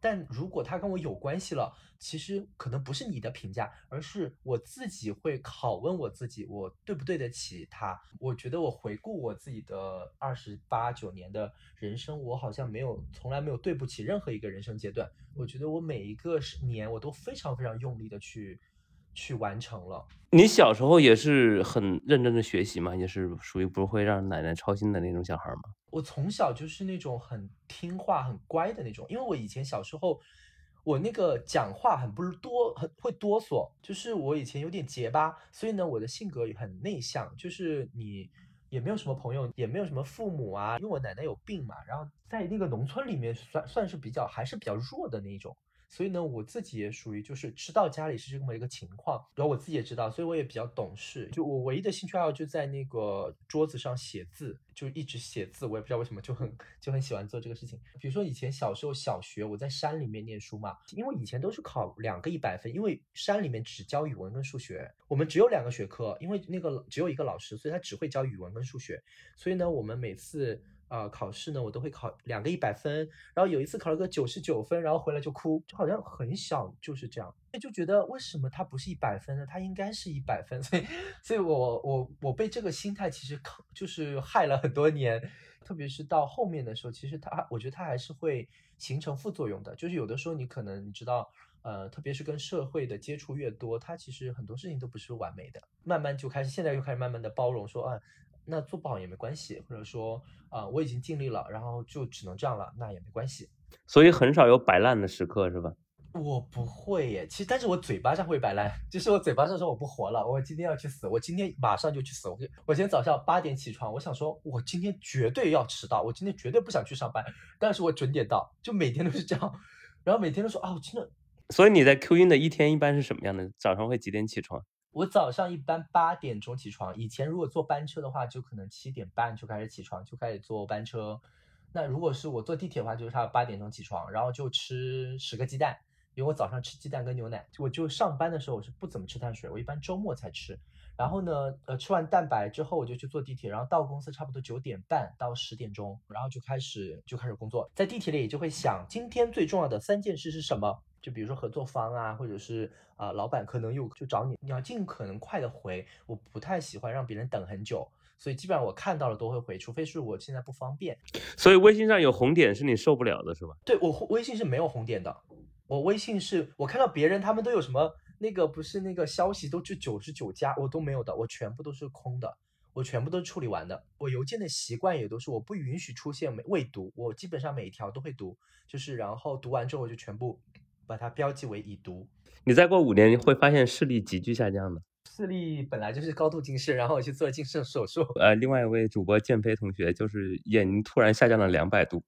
Speaker 1: 但如果他跟我有关系了，其实可能不是你的评价，而是我自己会拷问我自己，我对不对得起他？我觉得我回顾我自己的二十八九年的人生，我好像没有，从来没有对不起任何一个人生阶段。我觉得我每一个年，我都非常非常用力的去。去完成了。
Speaker 2: 你小时候也是很认真的学习吗？也是属于不会让奶奶操心的那种小孩吗？
Speaker 1: 我从小就是那种很听话、很乖的那种，因为我以前小时候，我那个讲话很不是多，很会哆嗦，就是我以前有点结巴，所以呢，我的性格也很内向，就是你也没有什么朋友，也没有什么父母啊，因为我奶奶有病嘛，然后在那个农村里面算算是比较还是比较弱的那一种。所以呢，我自己也属于就是知道家里是这么一个情况，然后我自己也知道，所以我也比较懂事。就我唯一的兴趣爱好就在那个桌子上写字，就一直写字。我也不知道为什么就很就很喜欢做这个事情。比如说以前小时候小学我在山里面念书嘛，因为以前都是考两个一百分，因为山里面只教语文跟数学，我们只有两个学科，因为那个只有一个老师，所以他只会教语文跟数学。所以呢，我们每次。呃，考试呢，我都会考两个一百分，然后有一次考了个九十九分，然后回来就哭，就好像很小就是这样，就觉得为什么他不是一百分呢？他应该是一百分，所以，所以我我我被这个心态其实就是害了很多年，特别是到后面的时候，其实他我觉得他还是会形成副作用的，就是有的时候你可能你知道，呃，特别是跟社会的接触越多，他其实很多事情都不是完美的，慢慢就开始，现在又开始慢慢的包容，说啊。那做不好也没关系，或者说啊，我已经尽力了，然后就只能这样了，那也没关系。
Speaker 2: 所以很少有摆烂的时刻，是吧？
Speaker 1: 我不会耶，其实但是我嘴巴上会摆烂，就是我嘴巴上说我不活了，我今天要去死，我今天马上就去死。我我今天早上八点起床，我想说我今天绝对要迟到，我今天绝对不想去上班，但是我准点到，就每天都是这样，然后每天都说啊，我真的。
Speaker 2: 所以你在 Q 音的一天一般是什么样的？早上会几点起床？
Speaker 1: 我早上一般八点钟起床，以前如果坐班车的话，就可能七点半就开始起床，就开始坐班车。那如果是我坐地铁的话，就是差八点钟起床，然后就吃十个鸡蛋，因为我早上吃鸡蛋跟牛奶。我就上班的时候我是不怎么吃碳水，我一般周末才吃。然后呢，呃，吃完蛋白之后我就去坐地铁，然后到公司差不多九点半到十点钟，然后就开始就开始工作。在地铁里就会想今天最重要的三件事是什么。就比如说合作方啊，或者是啊老板可能有就找你，你要尽可能快的回。我不太喜欢让别人等很久，所以基本上我看到了都会回，除非是我现在不方便。
Speaker 2: 所以微信上有红点是你受不了的是吧？
Speaker 1: 对我微信是没有红点的，我微信是我看到别人他们都有什么那个不是那个消息都就九十九加，我都没有的，我全部都是空的，我全部都处理完的。我邮件的习惯也都是我不允许出现未读，我基本上每一条都会读，就是然后读完之后我就全部。把它标记为已读。
Speaker 2: 你再过五年会发现视力急剧下降的。
Speaker 1: 视力本来就是高度近视，然后我去做近视手术。
Speaker 2: 呃，另外一位主播建飞同学就是眼睛突然下降了两百度，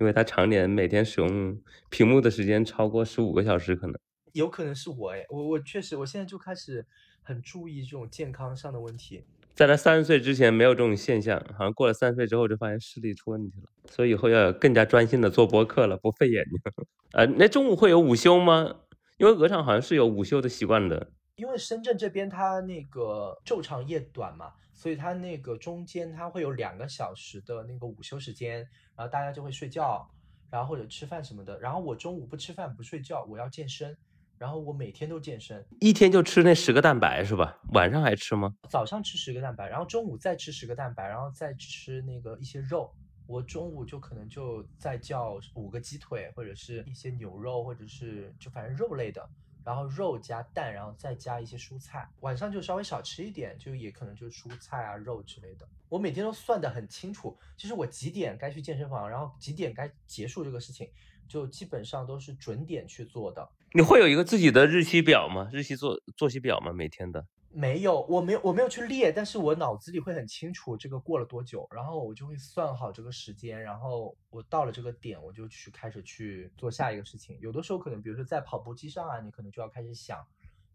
Speaker 2: 因为他常年每天使用屏幕的时间超过十五个小时，可能。
Speaker 1: 有可能是我哎，我我确实，我现在就开始很注意这种健康上的问题。
Speaker 2: 在他三十岁之前没有这种现象，好像过了三十岁之后就发现视力出问题了，所以以后要更加专心的做播客了，不费眼睛。呃，那中午会有午休吗？因为鹅厂好像是有午休的习惯的。
Speaker 1: 因为深圳这边它那个昼长夜短嘛，所以它那个中间它会有两个小时的那个午休时间，然后大家就会睡觉，然后或者吃饭什么的。然后我中午不吃饭不睡觉，我要健身。然后我每天都健身，
Speaker 2: 一天就吃那十个蛋白是吧？晚上还吃吗？
Speaker 1: 早上吃十个蛋白，然后中午再吃十个蛋白，然后再吃那个一些肉。我中午就可能就再叫五个鸡腿，或者是一些牛肉，或者是就反正肉类的。然后肉加蛋，然后再加一些蔬菜。晚上就稍微少吃一点，就也可能就是蔬菜啊、肉之类的。我每天都算得很清楚，就是我几点该去健身房，然后几点该结束这个事情，就基本上都是准点去做的。
Speaker 2: 你会有一个自己的日期表吗？日期作作息表吗？每天的？
Speaker 1: 没有，我没有，我没有去列，但是我脑子里会很清楚这个过了多久，然后我就会算好这个时间，然后我到了这个点，我就去开始去做下一个事情。有的时候可能，比如说在跑步机上啊，你可能就要开始想，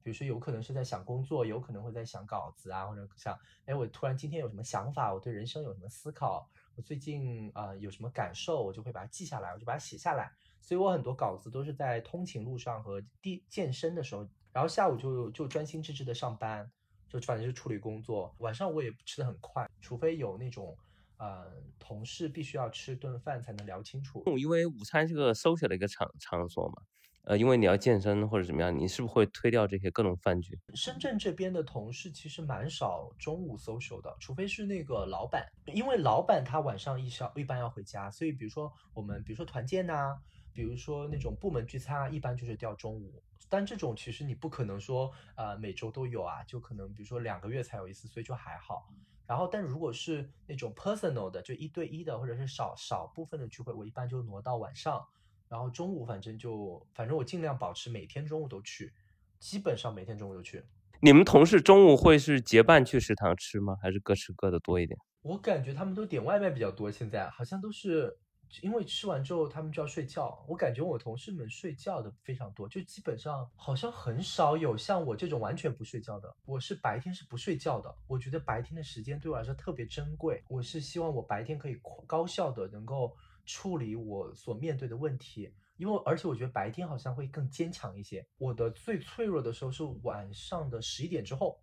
Speaker 1: 比如说有可能是在想工作，有可能会在想稿子啊，或者想，哎，我突然今天有什么想法，我对人生有什么思考，我最近啊有什么感受，我就会把它记下来，我就把它写下来。所以我很多稿子都是在通勤路上和地健身的时候，然后下午就就专心致志的上班，就反正就处理工作。晚上我也吃的很快，除非有那种呃同事必须要吃顿饭才能聊清楚。
Speaker 2: 因为午餐是个 social 的一个场场所嘛，呃，因为你要健身或者怎么样，你是不是会推掉这些各种饭局？
Speaker 1: 深圳这边的同事其实蛮少中午 social 的，除非是那个老板，因为老板他晚上一宵一般要回家，所以比如说我们比如说团建呐。比如说那种部门聚餐啊，一般就是调中午，但这种其实你不可能说，呃，每周都有啊，就可能比如说两个月才有一次，所以就还好。然后，但如果是那种 personal 的，就一对一的，或者是少少部分的聚会，我一般就挪到晚上。然后中午反正就，反正我尽量保持每天中午都去，基本上每天中午都去。
Speaker 2: 你们同事中午会是结伴去食堂吃吗？还是各吃各的多一点？
Speaker 1: 我感觉他们都点外卖比较多，现在好像都是因为吃完之后他们就要睡觉。我感觉我同事们睡觉的非常多，就基本上好像很少有像我这种完全不睡觉的。我是白天是不睡觉的，我觉得白天的时间对我来说特别珍贵。我是希望我白天可以高效的能够处理我所面对的问题，因为而且我觉得白天好像会更坚强一些。我的最脆弱的时候是晚上的十一点之后。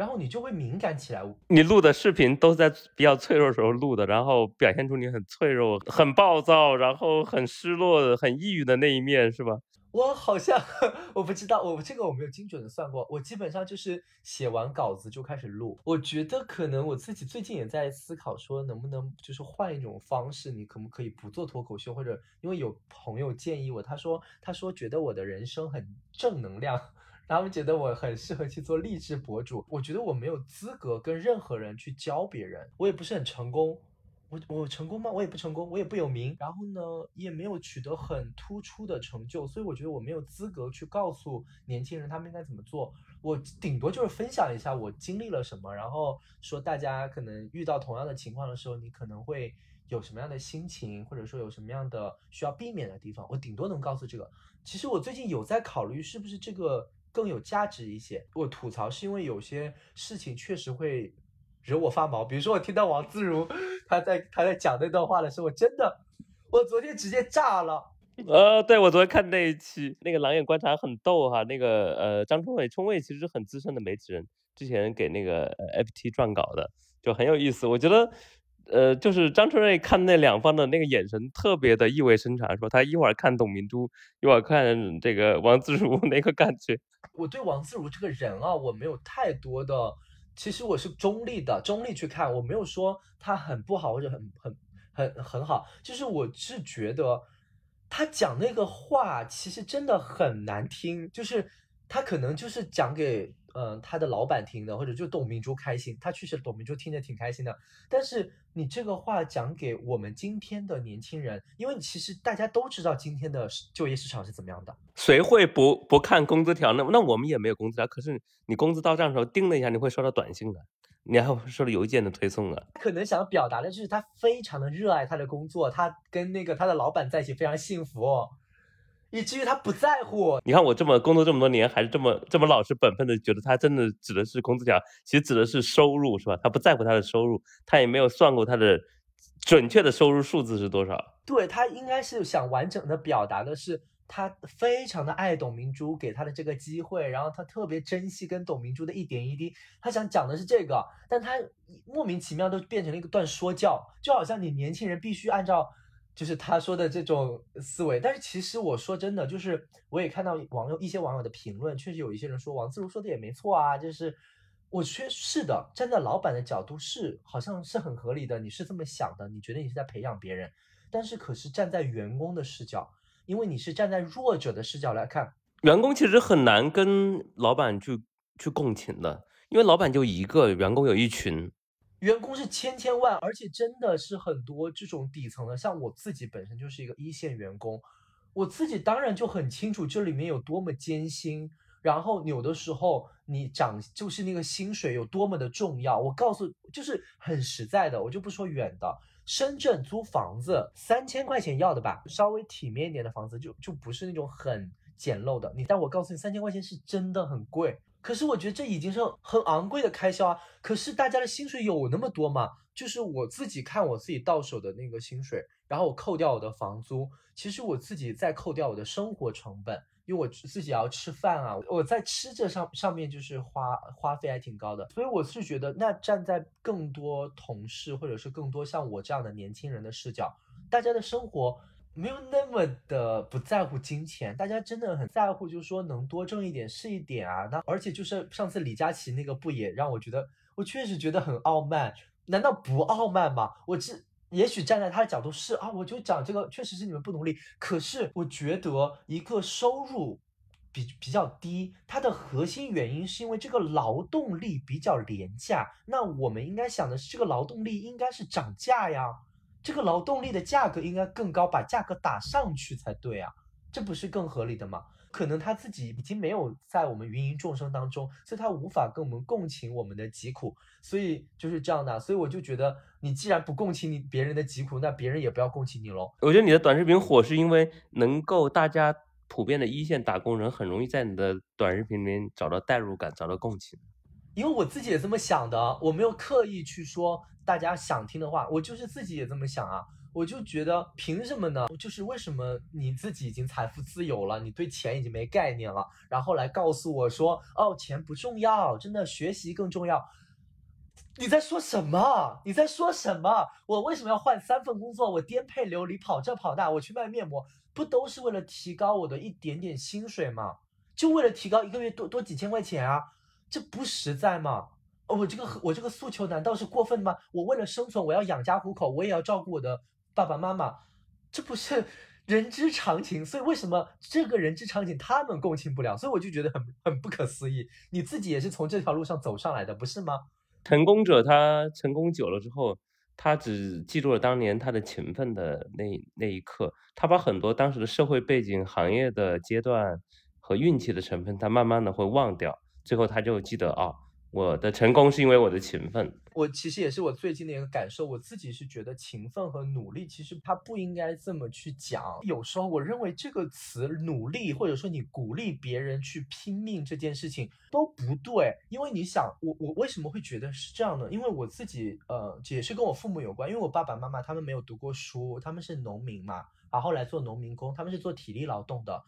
Speaker 1: 然后你就会敏感起来。
Speaker 2: 你录的视频都是在比较脆弱的时候录的，然后表现出你很脆弱、很暴躁，然后很失落、很抑郁的那一面，是吧？
Speaker 1: 我好像我不知道，我这个我没有精准的算过。我基本上就是写完稿子就开始录。我觉得可能我自己最近也在思考，说能不能就是换一种方式，你可不可以不做脱口秀？或者因为有朋友建议我，他说他说觉得我的人生很正能量。他们觉得我很适合去做励志博主，我觉得我没有资格跟任何人去教别人，我也不是很成功，我我成功吗？我也不成功，我也不有名，然后呢，也没有取得很突出的成就，所以我觉得我没有资格去告诉年轻人他们应该怎么做，我顶多就是分享一下我经历了什么，然后说大家可能遇到同样的情况的时候，你可能会有什么样的心情，或者说有什么样的需要避免的地方，我顶多能告诉这个。其实我最近有在考虑是不是这个。更有价值一些。我吐槽是因为有些事情确实会惹我发毛，比如说我听到王自如他在他在讲那段话的时候，我真的，我昨天直接炸了。
Speaker 2: 呃，对我昨天看那一期，那个狼眼观察很逗哈。那个呃，张春伟，春伟其实很资深的媒体人，之前给那个 FT 撰稿的，就很有意思。我觉得。呃，就是张春瑞看那两方的那个眼神特别的意味深长，说他一会儿看董明珠，一会儿看这个王自如，那个感觉。
Speaker 1: 我对王自如这个人啊，我没有太多的，其实我是中立的，中立去看，我没有说他很不好或者很很很很好，就是我是觉得他讲那个话其实真的很难听，就是他可能就是讲给。嗯，他的老板听的，或者就董明珠开心，他去世，董明珠听着挺开心的。但是你这个话讲给我们今天的年轻人，因为其实大家都知道今天的就业市场是怎么样的，
Speaker 2: 谁会不不看工资条？那那我们也没有工资条，可是你工资到账的时候叮了一下，你会收到短信的，你还会收到邮件的推送啊。
Speaker 1: 可能想表达的就是他非常的热爱他的工作，他跟那个他的老板在一起非常幸福。以至于他不在乎。
Speaker 2: 你看我这么工作这么多年，还是这么这么老实本分的，觉得他真的指的是工资条，其实指的是收入，是吧？他不在乎他的收入，他也没有算过他的准确的收入数字是多少。
Speaker 1: 对他应该是想完整的表达的是，他非常的爱董明珠给他的这个机会，然后他特别珍惜跟董明珠的一点一滴。他想讲的是这个，但他莫名其妙都变成了一个段说教，就好像你年轻人必须按照。就是他说的这种思维，但是其实我说真的，就是我也看到网友一些网友的评论，确实有一些人说王自如说的也没错啊，就是我确是的，站在老板的角度是好像是很合理的，你是这么想的，你觉得你是在培养别人，但是可是站在员工的视角，因为你是站在弱者的视角来看，
Speaker 2: 员工其实很难跟老板去去共情的，因为老板就一个，员工有一群。
Speaker 1: 员工是千千万，而且真的是很多这种底层的，像我自己本身就是一个一线员工，我自己当然就很清楚这里面有多么艰辛。然后有的时候你涨就是那个薪水有多么的重要。我告诉就是很实在的，我就不说远的，深圳租房子三千块钱要的吧，稍微体面一点的房子就就不是那种很简陋的。你但我告诉你，三千块钱是真的很贵。可是我觉得这已经是很昂贵的开销啊！可是大家的薪水有那么多吗？就是我自己看我自己到手的那个薪水，然后我扣掉我的房租，其实我自己再扣掉我的生活成本，因为我自己要吃饭啊，我在吃这上上面就是花花费还挺高的，所以我是觉得，那站在更多同事或者是更多像我这样的年轻人的视角，大家的生活。没有那么的不在乎金钱，大家真的很在乎，就是说能多挣一点是一点啊。那而且就是上次李佳琦那个不也让我觉得，我确实觉得很傲慢。难道不傲慢吗？我是也许站在他的角度是啊，我就讲这个确实是你们不努力。可是我觉得一个收入比比较低，它的核心原因是因为这个劳动力比较廉价。那我们应该想的是，这个劳动力应该是涨价呀。这个劳动力的价格应该更高，把价格打上去才对啊，这不是更合理的吗？可能他自己已经没有在我们芸芸众生当中，所以他无法跟我们共情我们的疾苦，所以就是这样的。所以我就觉得，你既然不共情你别人的疾苦，那别人也不要共情你喽。
Speaker 2: 我觉得你的短视频火是因为能够大家普遍的一线打工人很容易在你的短视频里面找到代入感，找到共情。
Speaker 1: 因为我自己也这么想的，我没有刻意去说大家想听的话，我就是自己也这么想啊。我就觉得凭什么呢？就是为什么你自己已经财富自由了，你对钱已经没概念了，然后来告诉我说，哦，钱不重要，真的学习更重要。你在说什么？你在说什么？我为什么要换三份工作？我颠沛流离，跑这跑那，我去卖面膜，不都是为了提高我的一点点薪水吗？就为了提高一个月多多几千块钱啊？这不实在吗？哦，我这个我这个诉求难道是过分吗？我为了生存，我要养家糊口，我也要照顾我的。爸爸妈妈，这不是 人之常情，所以为什么这个人之常情他们共情不了？所以我就觉得很很不可思议。你自己也是从这条路上走上来的，不是吗？
Speaker 2: 成功者他成功久了之后，他只记住了当年他的勤奋的那那一刻，他把很多当时的社会背景、行业的阶段和运气的成分，他慢慢的会忘掉，最后他就记得啊。我的成功是因为我的勤奋。
Speaker 1: 我其实也是我最近的一个感受，我自己是觉得勤奋和努力其实它不应该这么去讲。有时候我认为这个词“努力”或者说你鼓励别人去拼命这件事情都不对。因为你想，我我为什么会觉得是这样呢？因为我自己呃也是跟我父母有关，因为我爸爸妈妈他们没有读过书，他们是农民嘛，然后来做农民工，他们是做体力劳动的。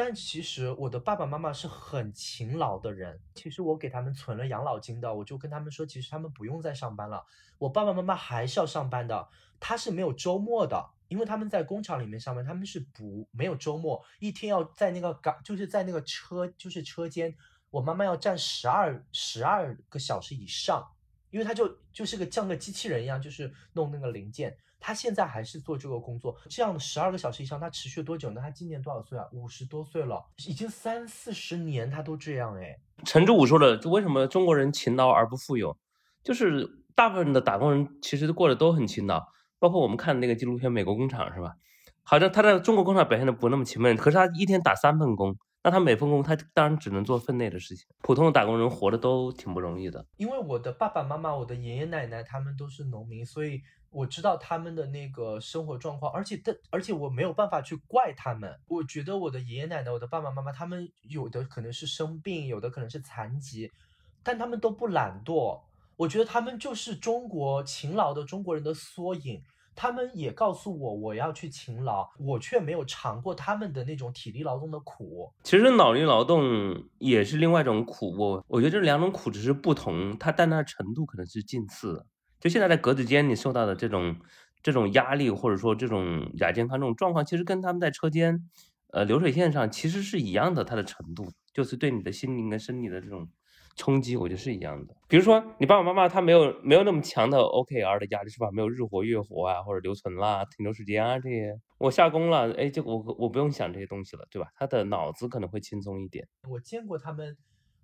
Speaker 1: 但其实我的爸爸妈妈是很勤劳的人。其实我给他们存了养老金的，我就跟他们说，其实他们不用再上班了。我爸爸妈妈还是要上班的，他是没有周末的，因为他们在工厂里面上班，他们是不没有周末，一天要在那个岗，就是在那个车，就是车间，我妈妈要站十二十二个小时以上，因为他就就是个像个机器人一样，就是弄那个零件。他现在还是做这个工作，这样的十二个小时以上，他持续多久呢？他今年多少岁啊？五十多岁了，已经三四十年，他都这样哎。
Speaker 2: 陈志武说的，为什么中国人勤劳而不富有？就是大部分的打工人其实过得都很勤劳，包括我们看的那个纪录片《美国工厂》是吧？好像他在中国工厂表现的不那么勤奋，可是他一天打三份工，那他每份工他当然只能做分内的事情。普通的打工人活的都挺不容易的。
Speaker 1: 因为我的爸爸妈妈、我的爷爷奶奶他们都是农民，所以。我知道他们的那个生活状况，而且的，而且我没有办法去怪他们。我觉得我的爷爷奶奶、我的爸爸妈妈，他们有的可能是生病，有的可能是残疾，但他们都不懒惰。我觉得他们就是中国勤劳的中国人的缩影。他们也告诉我我要去勤劳，我却没有尝过他们的那种体力劳动的苦。
Speaker 2: 其实脑力劳动也是另外一种苦。我我觉得这两种苦只是不同，它但它的程度可能是近似的。就现在在格子间你受到的这种这种压力，或者说这种亚健康这种状况，其实跟他们在车间，呃流水线上其实是一样的，它的程度就是对你的心灵跟生理的这种冲击，我觉得是一样的。比如说你爸爸妈妈他没有没有那么强的 OKR 的压力是吧？没有日活月活啊，或者留存啦、停留时间啊这些，我下工了，哎，就我我不用想这些东西了，对吧？他的脑子可能会轻松一点。
Speaker 1: 我见过他们。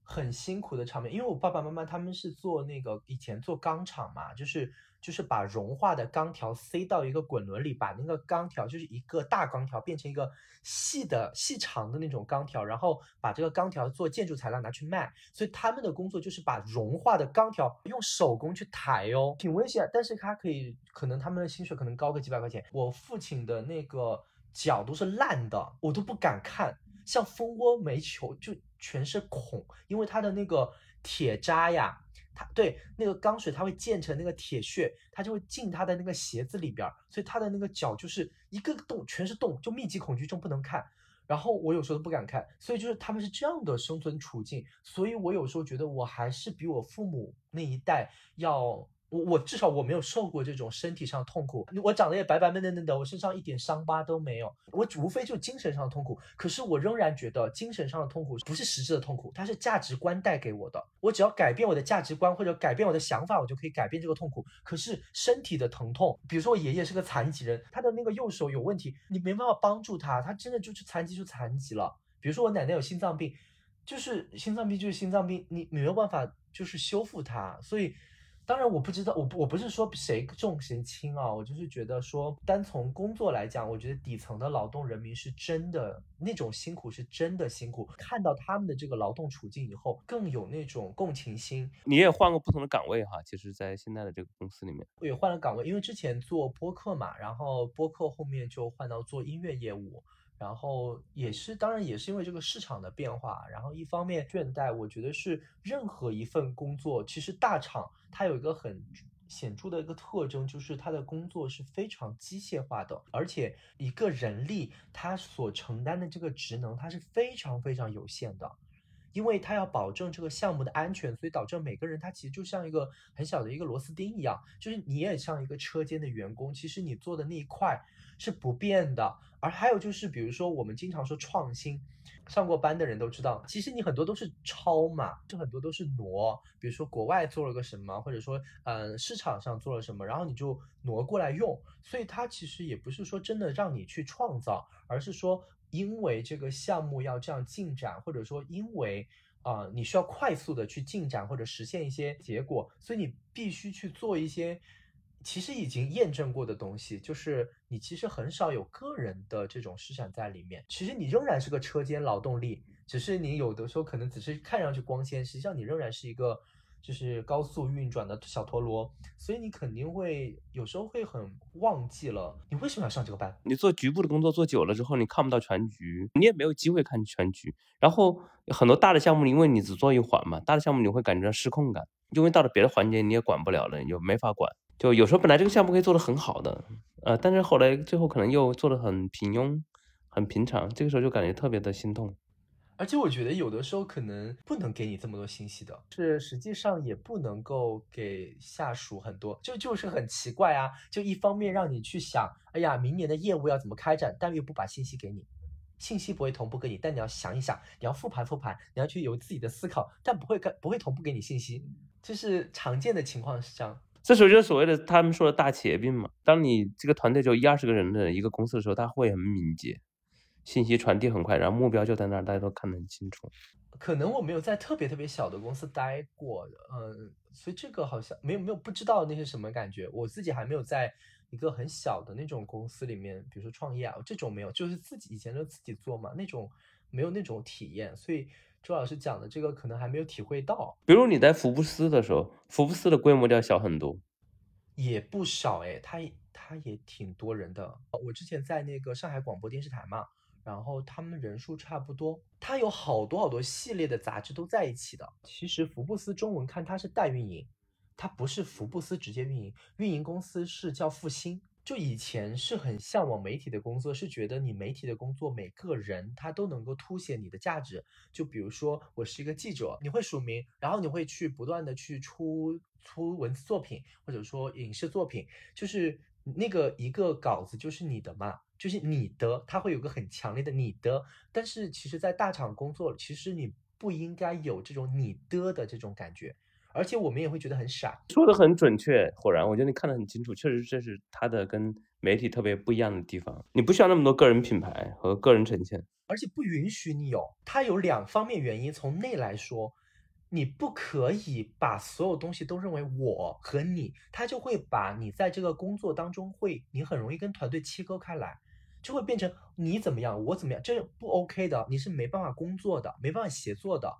Speaker 1: 很辛苦的场面，因为我爸爸妈妈他们是做那个以前做钢厂嘛，就是就是把融化的钢条塞到一个滚轮里，把那个钢条就是一个大钢条变成一个细的细长的那种钢条，然后把这个钢条做建筑材料拿去卖，所以他们的工作就是把融化的钢条用手工去抬哦，挺危险，但是他可以，可能他们的薪水可能高个几百块钱。我父亲的那个脚都是烂的，我都不敢看，像蜂窝煤球就。全是孔，因为它的那个铁渣呀，它对那个钢水，它会溅成那个铁屑，它就会进他的那个鞋子里边，所以他的那个脚就是一个洞，全是洞，就密集恐惧症不能看。然后我有时候都不敢看，所以就是他们是这样的生存处境，所以我有时候觉得我还是比我父母那一代要。我我至少我没有受过这种身体上的痛苦，我长得也白白嫩嫩的，我身上一点伤疤都没有，我无非就精神上的痛苦。可是我仍然觉得精神上的痛苦不是实质的痛苦，它是价值观带给我的。我只要改变我的价值观或者改变我的想法，我就可以改变这个痛苦。可是身体的疼痛，比如说我爷爷是个残疾人，他的那个右手有问题，你没办法帮助他，他真的就是残疾就残疾了。比如说我奶奶有心脏病，就是心脏病就是心脏病，你没有办法就是修复它，所以。当然，我不知道，我不我不是说谁重谁轻啊，我就是觉得说，单从工作来讲，我觉得底层的劳动人民是真的那种辛苦，是真的辛苦。看到他们的这个劳动处境以后，更有那种共情心。
Speaker 2: 你也换过不同的岗位哈，其实，在现在的这个公司里面，
Speaker 1: 我也换了岗位，因为之前做播客嘛，然后播客后面就换到做音乐业务。然后也是，当然也是因为这个市场的变化。然后一方面倦怠，我觉得是任何一份工作，其实大厂它有一个很显著的一个特征，就是它的工作是非常机械化的，而且一个人力它所承担的这个职能，它是非常非常有限的，因为它要保证这个项目的安全，所以导致每个人他其实就像一个很小的一个螺丝钉一样，就是你也像一个车间的员工，其实你做的那一块。是不变的，而还有就是，比如说我们经常说创新，上过班的人都知道，其实你很多都是抄嘛，就很多都是挪。比如说国外做了个什么，或者说嗯市场上做了什么，然后你就挪过来用。所以它其实也不是说真的让你去创造，而是说因为这个项目要这样进展，或者说因为啊你需要快速的去进展或者实现一些结果，所以你必须去做一些。其实已经验证过的东西，就是你其实很少有个人的这种施展在里面。其实你仍然是个车间劳动力，只是你有的时候可能只是看上去光鲜，实际上你仍然是一个就是高速运转的小陀螺。所以你肯定会有时候会很忘记了你为什么要上这个班。
Speaker 2: 你做局部的工作做久了之后，你看不到全局，你也没有机会看全局。然后很多大的项目，因为你只做一环嘛，大的项目你会感觉到失控感，因为到了别的环节你也管不了了，你就没法管。就有时候本来这个项目可以做得很好的，呃，但是后来最后可能又做得很平庸、很平常，这个时候就感觉特别的心痛。
Speaker 1: 而且我觉得有的时候可能不能给你这么多信息的，是实际上也不能够给下属很多，就就是很奇怪啊。就一方面让你去想，哎呀，明年的业务要怎么开展，但又不把信息给你，信息不会同步给你，但你要想一想，你要复盘复盘，你要去有自己的思考，但不会跟不会同步给你信息，就是常见的情况是这样。
Speaker 2: 这时候就所谓的他们说的大企业病嘛。当你这个团队就一二十个人的一个公司的时候，他会很敏捷，信息传递很快，然后目标就在那儿，大家都看得很清楚。
Speaker 1: 可能我没有在特别特别小的公司待过，嗯，所以这个好像没有没有不知道那是什么感觉。我自己还没有在一个很小的那种公司里面，比如说创业啊这种没有，就是自己以前就自己做嘛，那种没有那种体验，所以。周老师讲的这个可能还没有体会到，
Speaker 2: 比如你在福布斯的时候，福布斯的规模就要小很多，
Speaker 1: 也不少哎，他他也挺多人的。我之前在那个上海广播电视台嘛，然后他们人数差不多，他有好多好多系列的杂志都在一起的。其实福布斯中文看它是代运营，它不是福布斯直接运营，运营公司是叫复兴。就以前是很向往媒体的工作，是觉得你媒体的工作每个人他都能够凸显你的价值。就比如说我是一个记者，你会署名，然后你会去不断的去出出文字作品，或者说影视作品，就是那个一个稿子就是你的嘛，就是你的，它会有个很强烈的你的。但是其实，在大厂工作，其实你不应该有这种你的的这种感觉。而且我们也会觉得很傻，
Speaker 2: 说的很准确，果然，我觉得你看得很清楚，确实这是他的跟媒体特别不一样的地方。你不需要那么多个人品牌和个人呈现，
Speaker 1: 而且不允许你有。它有两方面原因，从内来说，你不可以把所有东西都认为我和你，他就会把你在这个工作当中会，你很容易跟团队切割开来，就会变成你怎么样，我怎么样，这是不 OK 的，你是没办法工作的，没办法协作的。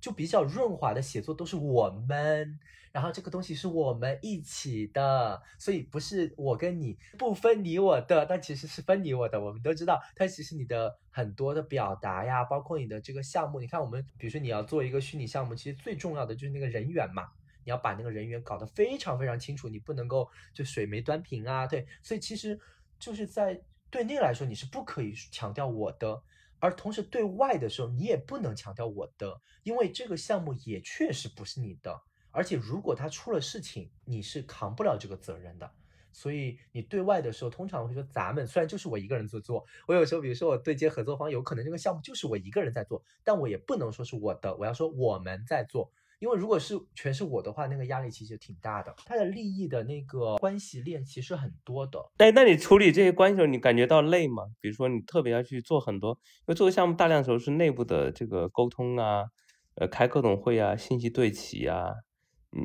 Speaker 1: 就比较润滑的写作都是我们，然后这个东西是我们一起的，所以不是我跟你不分你我的，但其实是分你我的。我们都知道，它其实你的很多的表达呀，包括你的这个项目，你看我们，比如说你要做一个虚拟项目，其实最重要的就是那个人员嘛，你要把那个人员搞得非常非常清楚，你不能够就水没端平啊，对，所以其实就是在对那个来说，你是不可以强调我的。而同时对外的时候，你也不能强调我的，因为这个项目也确实不是你的，而且如果他出了事情，你是扛不了这个责任的。所以你对外的时候，通常会说咱们，虽然就是我一个人在做，我有时候比如说我对接合作方，有可能这个项目就是我一个人在做，但我也不能说是我的，我要说我们在做。因为如果是全是我的话，那个压力其实挺大的。他的利益的那个关系链其实很多的。
Speaker 2: 哎，那你处理这些关系的时候，你感觉到累吗？比如说你特别要去做很多，因为做个项目大量的时候是内部的这个沟通啊，呃，开各种会啊，信息对齐啊，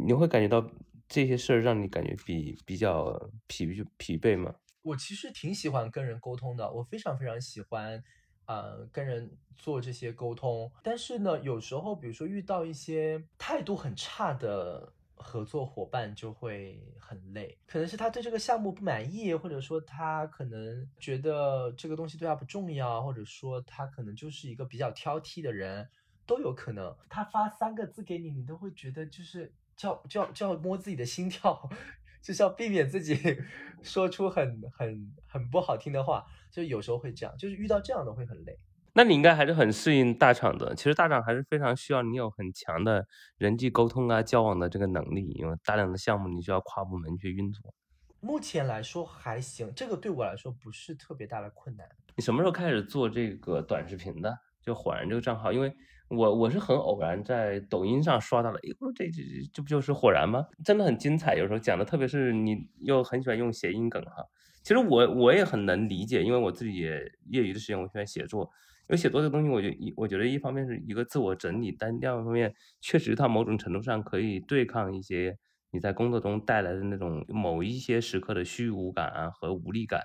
Speaker 2: 你会感觉到这些事儿让你感觉比比较疲疲惫吗？
Speaker 1: 我其实挺喜欢跟人沟通的，我非常非常喜欢，呃，跟人做这些沟通。但是呢，有时候比如说遇到一些态度很差的。合作伙伴就会很累，可能是他对这个项目不满意，或者说他可能觉得这个东西对他不重要，或者说他可能就是一个比较挑剔的人，都有可能。他发三个字给你，你都会觉得就是叫叫叫摸自己的心跳，就是要避免自己 说出很很很不好听的话，就有时候会这样，就是遇到这样的会很累。
Speaker 2: 那你应该还是很适应大厂的。其实大厂还是非常需要你有很强的人际沟通啊、交往的这个能力，因为大量的项目你需要跨部门去运作。
Speaker 1: 目前来说还行，这个对我来说不是特别大的困难。
Speaker 2: 你什么时候开始做这个短视频的？就火燃这个账号，因为我我是很偶然在抖音上刷到了，哎，我说这这这不就是火燃吗？真的很精彩，有时候讲的，特别是你又很喜欢用谐音梗哈。其实我我也很能理解，因为我自己也业余的时间我喜欢写作。因为写作这个东西，我觉一我觉得一方面是一个自我整理，但第二方面确实它某种程度上可以对抗一些你在工作中带来的那种某一些时刻的虚无感啊和无力感，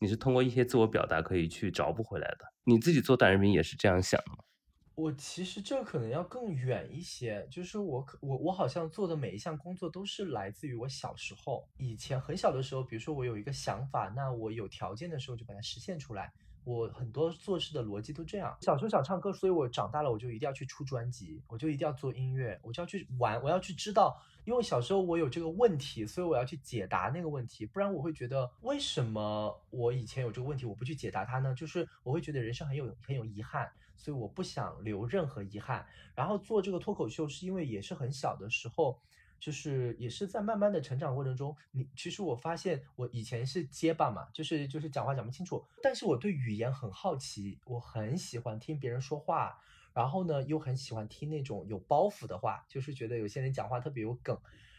Speaker 2: 你是通过一些自我表达可以去找补回来的。你自己做短视频也是这样想的吗？
Speaker 1: 我其实这可能要更远一些，就是我可我我好像做的每一项工作都是来自于我小时候，以前很小的时候，比如说我有一个想法，那我有条件的时候就把它实现出来。我很多做事的逻辑都这样。小时候想唱歌，所以我长大了我就一定要去出专辑，我就一定要做音乐，我就要去玩，我要去知道。因为小时候我有这个问题，所以我要去解答那个问题，不然我会觉得为什么我以前有这个问题，我不去解答它呢？就是我会觉得人生很有很有遗憾，所以我不想留任何遗憾。然后做这个脱口秀是因为也是很小的时候。就是也是在慢慢的成长过程中，你其实我发现我以前是结巴嘛，就是就是讲话讲不清楚，但是我对语言很好奇，我很喜欢听别人说话，然后呢又很喜欢听那种有包袱的话，就是觉得有些人讲话特别有梗，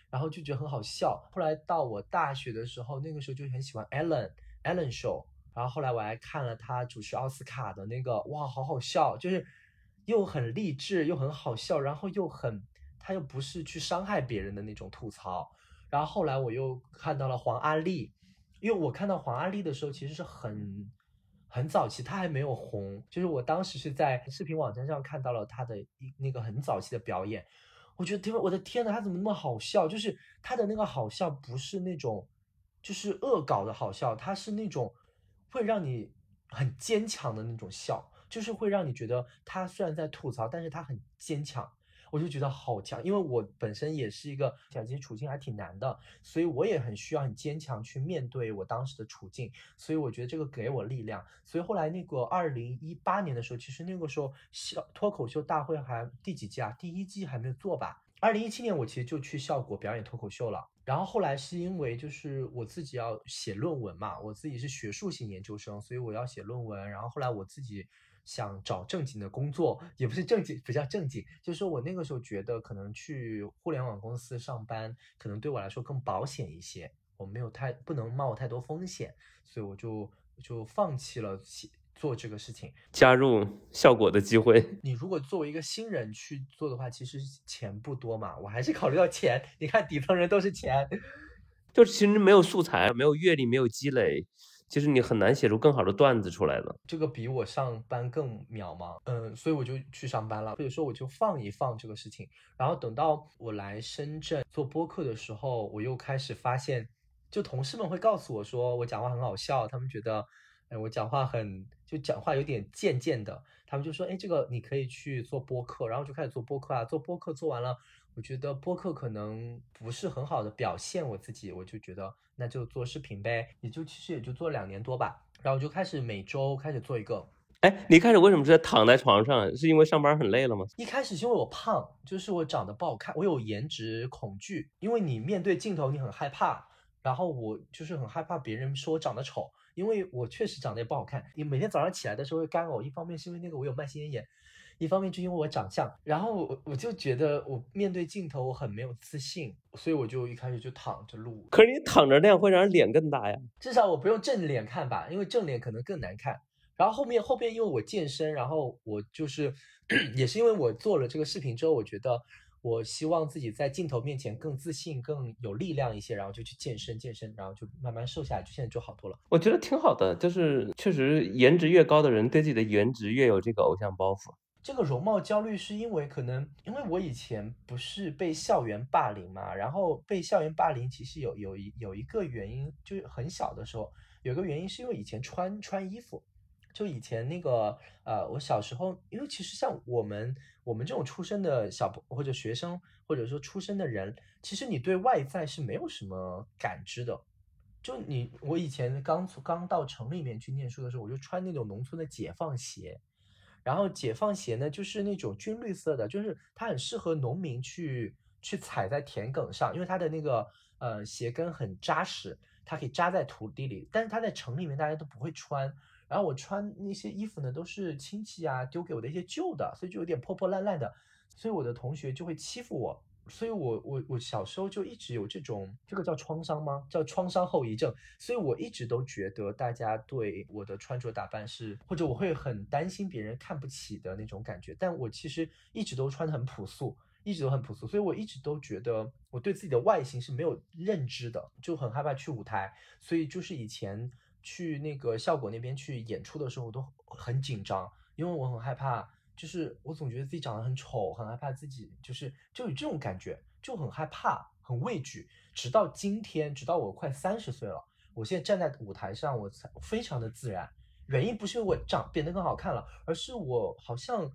Speaker 1: 然后就觉得很好笑。后来到我大学的时候，那个时候就很喜欢 Ellen Ellen Show，然后后来我还看了他主持奥斯卡的那个，哇，好好笑，就是又很励志又很好笑，然后又很。他又不是去伤害别人的那种吐槽，然后后来我又看到了黄阿丽，因为我看到黄阿丽的时候其实是很很早期，她还没有红，就是我当时是在视频网站上看到了她的一那个很早期的表演，我觉得天，我的天呐，她怎么那么好笑？就是她的那个好笑不是那种就是恶搞的好笑，她是那种会让你很坚强的那种笑，就是会让你觉得她虽然在吐槽，但是她很坚强。我就觉得好强，因为我本身也是一个，其实处境还挺难的，所以我也很需要很坚强去面对我当时的处境，所以我觉得这个给我力量。所以后来那个二零一八年的时候，其实那个时候笑脱口秀大会还第几季啊？第一季还没有做吧？二零一七年我其实就去效果表演脱口秀了，然后后来是因为就是我自己要写论文嘛，我自己是学术性研究生，所以我要写论文，然后后来我自己。想找正经的工作，也不是正经，不叫正经，就是说我那个时候觉得可能去互联网公司上班，可能对我来说更保险一些，我没有太不能冒太多风险，所以我就就放弃了做这个事情，
Speaker 2: 加入效果的机会。
Speaker 1: 你如果作为一个新人去做的话，其实钱不多嘛，我还是考虑到钱。你看底层人都是钱，
Speaker 2: 就其实没有素材，没有阅历，没有积累。其实你很难写出更好的段子出来的，
Speaker 1: 这个比我上班更渺茫。嗯，所以我就去上班了。或者说我就放一放这个事情，然后等到我来深圳做播客的时候，我又开始发现，就同事们会告诉我说我讲话很好笑，他们觉得，哎，我讲话很就讲话有点贱贱的，他们就说，哎，这个你可以去做播客，然后就开始做播客啊，做播客做完了。我觉得播客可能不是很好的表现我自己，我就觉得那就做视频呗，也就其实也就做两年多吧，然后就开始每周开始做一个。
Speaker 2: 哎，你一开始为什么是在躺在床上？是因为上班很累了吗？
Speaker 1: 一开始是因为我胖，就是我长得不好看，我有颜值恐惧，因为你面对镜头你很害怕，然后我就是很害怕别人说我长得丑，因为我确实长得也不好看。你每天早上起来的时候会干呕，一方面是因为那个我有慢性咽炎。一方面就因为我长相，然后我我就觉得我面对镜头我很没有自信，所以我就一开始就躺着录。
Speaker 2: 可是你躺着那样会让人脸更大呀，
Speaker 1: 至少我不用正脸看吧，因为正脸可能更难看。然后后面后边因为我健身，然后我就是 也是因为我做了这个视频之后，我觉得。我希望自己在镜头面前更自信、更有力量一些，然后就去健身，健身，然后就慢慢瘦下来，就现在就好多了。
Speaker 2: 我觉得挺好的，就是确实颜值越高的人，对自己的颜值越有这个偶像包袱。
Speaker 1: 这个容貌焦虑是因为可能因为我以前不是被校园霸凌嘛，然后被校园霸凌其实有有一有一个原因，就是很小的时候有个原因是因为以前穿穿衣服。就以前那个，呃，我小时候，因为其实像我们我们这种出生的小或者学生，或者说出生的人，其实你对外在是没有什么感知的。就你，我以前刚从刚到城里面去念书的时候，我就穿那种农村的解放鞋，然后解放鞋呢，就是那种军绿色的，就是它很适合农民去去踩在田埂上，因为它的那个呃鞋跟很扎实，它可以扎在土地里。但是它在城里面大家都不会穿。然后我穿那些衣服呢，都是亲戚啊丢给我的一些旧的，所以就有点破破烂烂的，所以我的同学就会欺负我，所以我我我小时候就一直有这种，这个叫创伤吗？叫创伤后遗症，所以我一直都觉得大家对我的穿着打扮是，或者我会很担心别人看不起的那种感觉，但我其实一直都穿的很朴素，一直都很朴素，所以我一直都觉得我对自己的外形是没有认知的，就很害怕去舞台，所以就是以前。去那个效果那边去演出的时候，我都很紧张，因为我很害怕，就是我总觉得自己长得很丑，很害怕自己就是就有这种感觉，就很害怕，很畏惧。直到今天，直到我快三十岁了，我现在站在舞台上，我才非常的自然。原因不是我长变得更好看了，而是我好像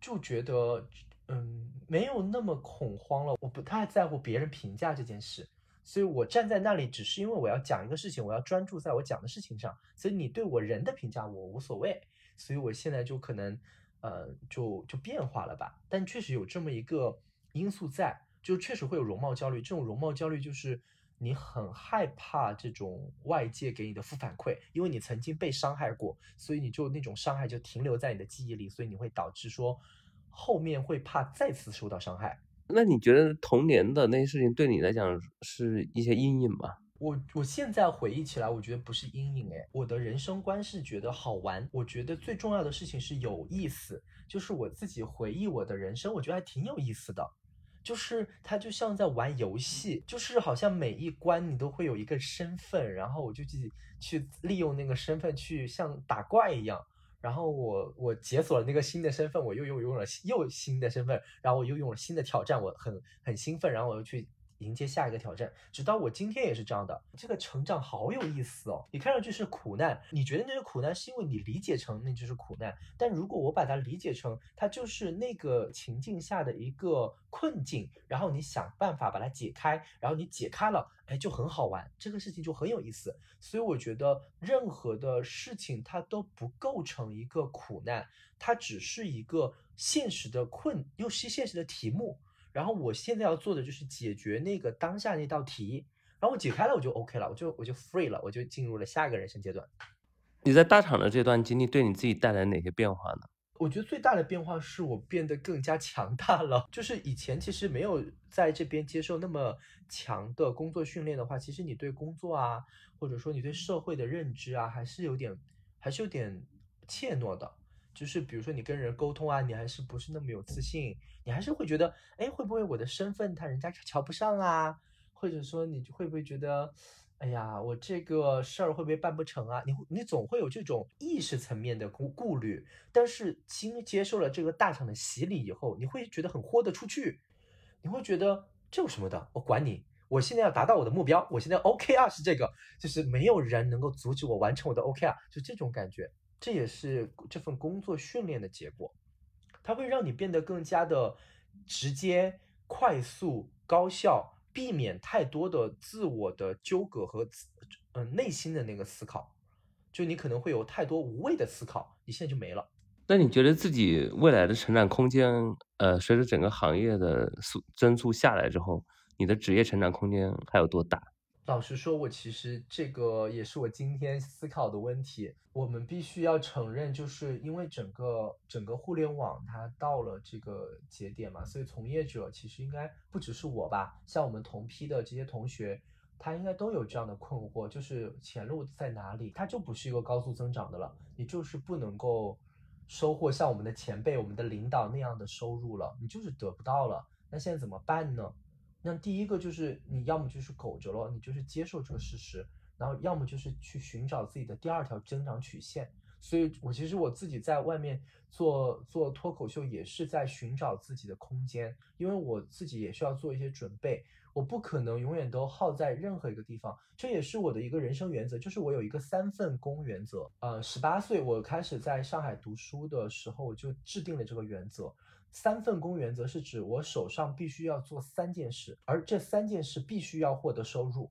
Speaker 1: 就觉得，嗯，没有那么恐慌了，我不太在乎别人评价这件事。所以我站在那里，只是因为我要讲一个事情，我要专注在我讲的事情上。所以你对我人的评价，我无所谓。所以我现在就可能，呃，就就变化了吧。但确实有这么一个因素在，就确实会有容貌焦虑。这种容貌焦虑就是你很害怕这种外界给你的负反馈，因为你曾经被伤害过，所以你就那种伤害就停留在你的记忆里，所以你会导致说后面会怕再次受到伤害。
Speaker 2: 那你觉得童年的那些事情对你来讲是一些阴影吗？
Speaker 1: 我我现在回忆起来，我觉得不是阴影哎，我的人生观是觉得好玩。我觉得最重要的事情是有意思，就是我自己回忆我的人生，我觉得还挺有意思的。就是它就像在玩游戏，就是好像每一关你都会有一个身份，然后我就去去利用那个身份去像打怪一样。然后我我解锁了那个新的身份，我又又用了又新的身份，然后我又用了新的挑战，我很很兴奋，然后我又去。迎接下一个挑战，直到我今天也是这样的。这个成长好有意思哦！你看上去是苦难，你觉得那是苦难是因为你理解成那就是苦难，但如果我把它理解成它就是那个情境下的一个困境，然后你想办法把它解开，然后你解开了，哎，就很好玩，这个事情就很有意思。所以我觉得任何的事情它都不构成一个苦难，它只是一个现实的困，又是现实的题目。然后我现在要做的就是解决那个当下那道题，然后我解开了我就 OK 了，我就我就 free 了，我就进入了下一个人生阶段。
Speaker 2: 你在大厂的这段经历对你自己带来哪些变化呢？
Speaker 1: 我觉得最大的变化是我变得更加强大了。就是以前其实没有在这边接受那么强的工作训练的话，其实你对工作啊，或者说你对社会的认知啊，还是有点还是有点怯懦的。就是比如说你跟人沟通啊，你还是不是那么有自信，你还是会觉得，哎，会不会我的身份他人家瞧不上啊？或者说你会不会觉得，哎呀，我这个事儿会不会办不成啊？你你总会有这种意识层面的顾顾虑。但是经接受了这个大厂的洗礼以后，你会觉得很豁得出去，你会觉得这有什么的？我管你，我现在要达到我的目标，我现在 OKR 是这个，就是没有人能够阻止我完成我的 OKR，就这种感觉。这也是这份工作训练的结果，它会让你变得更加的直接、快速、高效，避免太多的自我的纠葛和嗯内心的那个思考。就你可能会有太多无谓的思考，你现在就没了。
Speaker 2: 那你觉得自己未来的成长空间，呃，随着整个行业的速增速下来之后，你的职业成长空间还有多大？
Speaker 1: 老实说，我其实这个也是我今天思考的问题。我们必须要承认，就是因为整个整个互联网它到了这个节点嘛，所以从业者其实应该不只是我吧，像我们同批的这些同学，他应该都有这样的困惑，就是前路在哪里？它就不是一个高速增长的了，你就是不能够收获像我们的前辈、我们的领导那样的收入了，你就是得不到了。那现在怎么办呢？那第一个就是你要么就是苟着了，你就是接受这个事实，然后要么就是去寻找自己的第二条增长曲线。所以，我其实我自己在外面做做脱口秀，也是在寻找自己的空间，因为我自己也需要做一些准备，我不可能永远都耗在任何一个地方。这也是我的一个人生原则，就是我有一个三份工原则。呃，十八岁我开始在上海读书的时候，我就制定了这个原则。三份工原则是指我手上必须要做三件事，而这三件事必须要获得收入。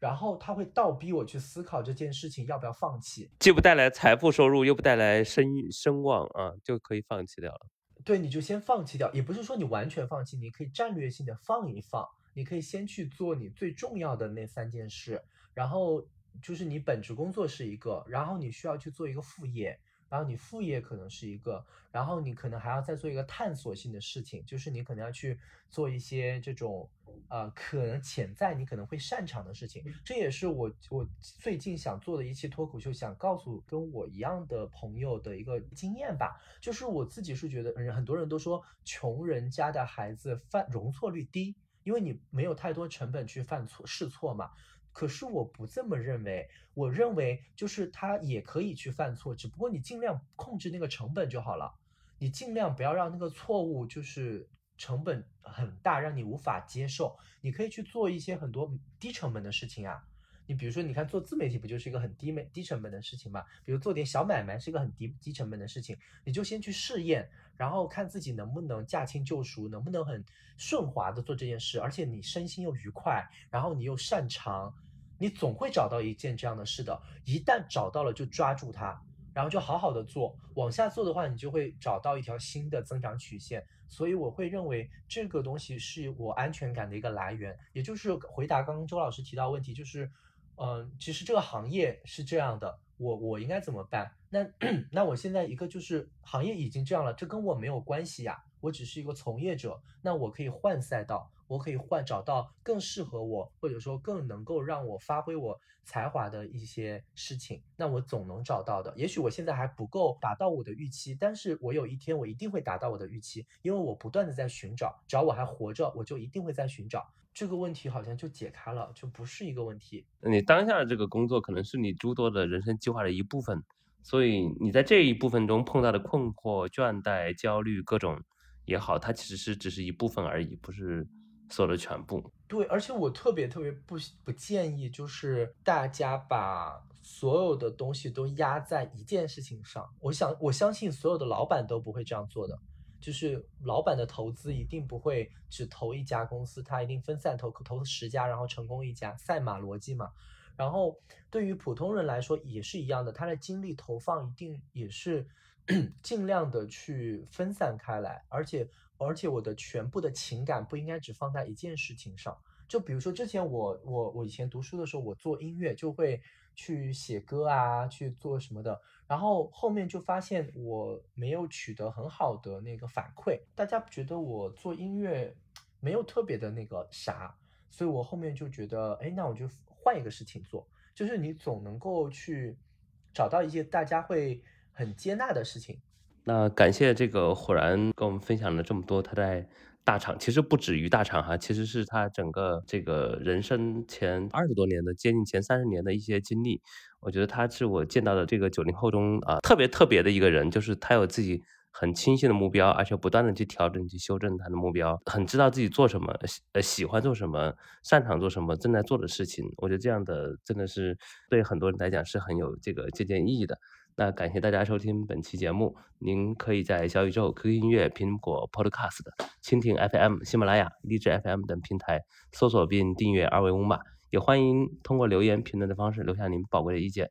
Speaker 1: 然后他会倒逼我去思考这件事情要不要放弃，
Speaker 2: 既不带来财富收入，又不带来声声望啊，就可以放弃掉了。
Speaker 1: 对，你就先放弃掉，也不是说你完全放弃，你可以战略性的放一放，你可以先去做你最重要的那三件事，然后就是你本职工作是一个，然后你需要去做一个副业。然后你副业可能是一个，然后你可能还要再做一个探索性的事情，就是你可能要去做一些这种，呃，可能潜在你可能会擅长的事情。这也是我我最近想做的一期脱口秀，想告诉跟我一样的朋友的一个经验吧。就是我自己是觉得，很多人都说穷人家的孩子犯容错率低，因为你没有太多成本去犯错试错嘛。可是我不这么认为，我认为就是他也可以去犯错，只不过你尽量控制那个成本就好了。你尽量不要让那个错误就是成本很大，让你无法接受。你可以去做一些很多低成本的事情啊。你比如说，你看做自媒体不就是一个很低美低成本的事情吗？比如做点小买卖是一个很低低成本的事情，你就先去试验，然后看自己能不能驾轻就熟，能不能很顺滑的做这件事，而且你身心又愉快，然后你又擅长，你总会找到一件这样的事的。一旦找到了，就抓住它，然后就好好的做，往下做的话，你就会找到一条新的增长曲线。所以我会认为这个东西是我安全感的一个来源，也就是回答刚刚周老师提到问题，就是。嗯，其实这个行业是这样的，我我应该怎么办？那那我现在一个就是行业已经这样了，这跟我没有关系呀，我只是一个从业者，那我可以换赛道，我可以换找到更适合我，或者说更能够让我发挥我才华的一些事情，那我总能找到的。也许我现在还不够达到我的预期，但是我有一天我一定会达到我的预期，因为我不断的在寻找，只要我还活着，我就一定会在寻找。这个问题好像就解开了，就不是一个问题。
Speaker 2: 你当下的这个工作可能是你诸多的人生计划的一部分，所以你在这一部分中碰到的困惑、倦怠、焦虑各种也好，它其实是只是一部分而已，不是所有的全部。
Speaker 1: 对，而且我特别特别不不建议，就是大家把所有的东西都压在一件事情上。我想，我相信所有的老板都不会这样做的。就是老板的投资一定不会只投一家公司，他一定分散投，投十家，然后成功一家，赛马逻辑嘛。然后对于普通人来说也是一样的，他的精力投放一定也是 尽量的去分散开来，而且而且我的全部的情感不应该只放在一件事情上。就比如说之前我我我以前读书的时候，我做音乐就会去写歌啊，去做什么的。然后后面就发现我没有取得很好的那个反馈，大家觉得我做音乐没有特别的那个啥，所以我后面就觉得，哎，那我就换一个事情做，就是你总能够去找到一些大家会很接纳的事情。
Speaker 2: 那感谢这个火然跟我们分享了这么多他在。大厂其实不止于大厂哈，其实是他整个这个人生前二十多年的，接近前三十年的一些经历。我觉得他是我见到的这个九零后中啊特别特别的一个人，就是他有自己很清晰的目标，而且不断的去调整、去修正他的目标，很知道自己做什么，呃喜欢做什么，擅长做什么，正在做的事情。我觉得这样的真的是对很多人来讲是很有这个借鉴意义的。那感谢大家收听本期节目，您可以在小宇宙、QQ 音乐、苹果 Podcast、蜻蜓 FM、喜马拉雅、荔枝 FM 等平台搜索并订阅二维码，也欢迎通过留言评论的方式留下您宝贵的意见。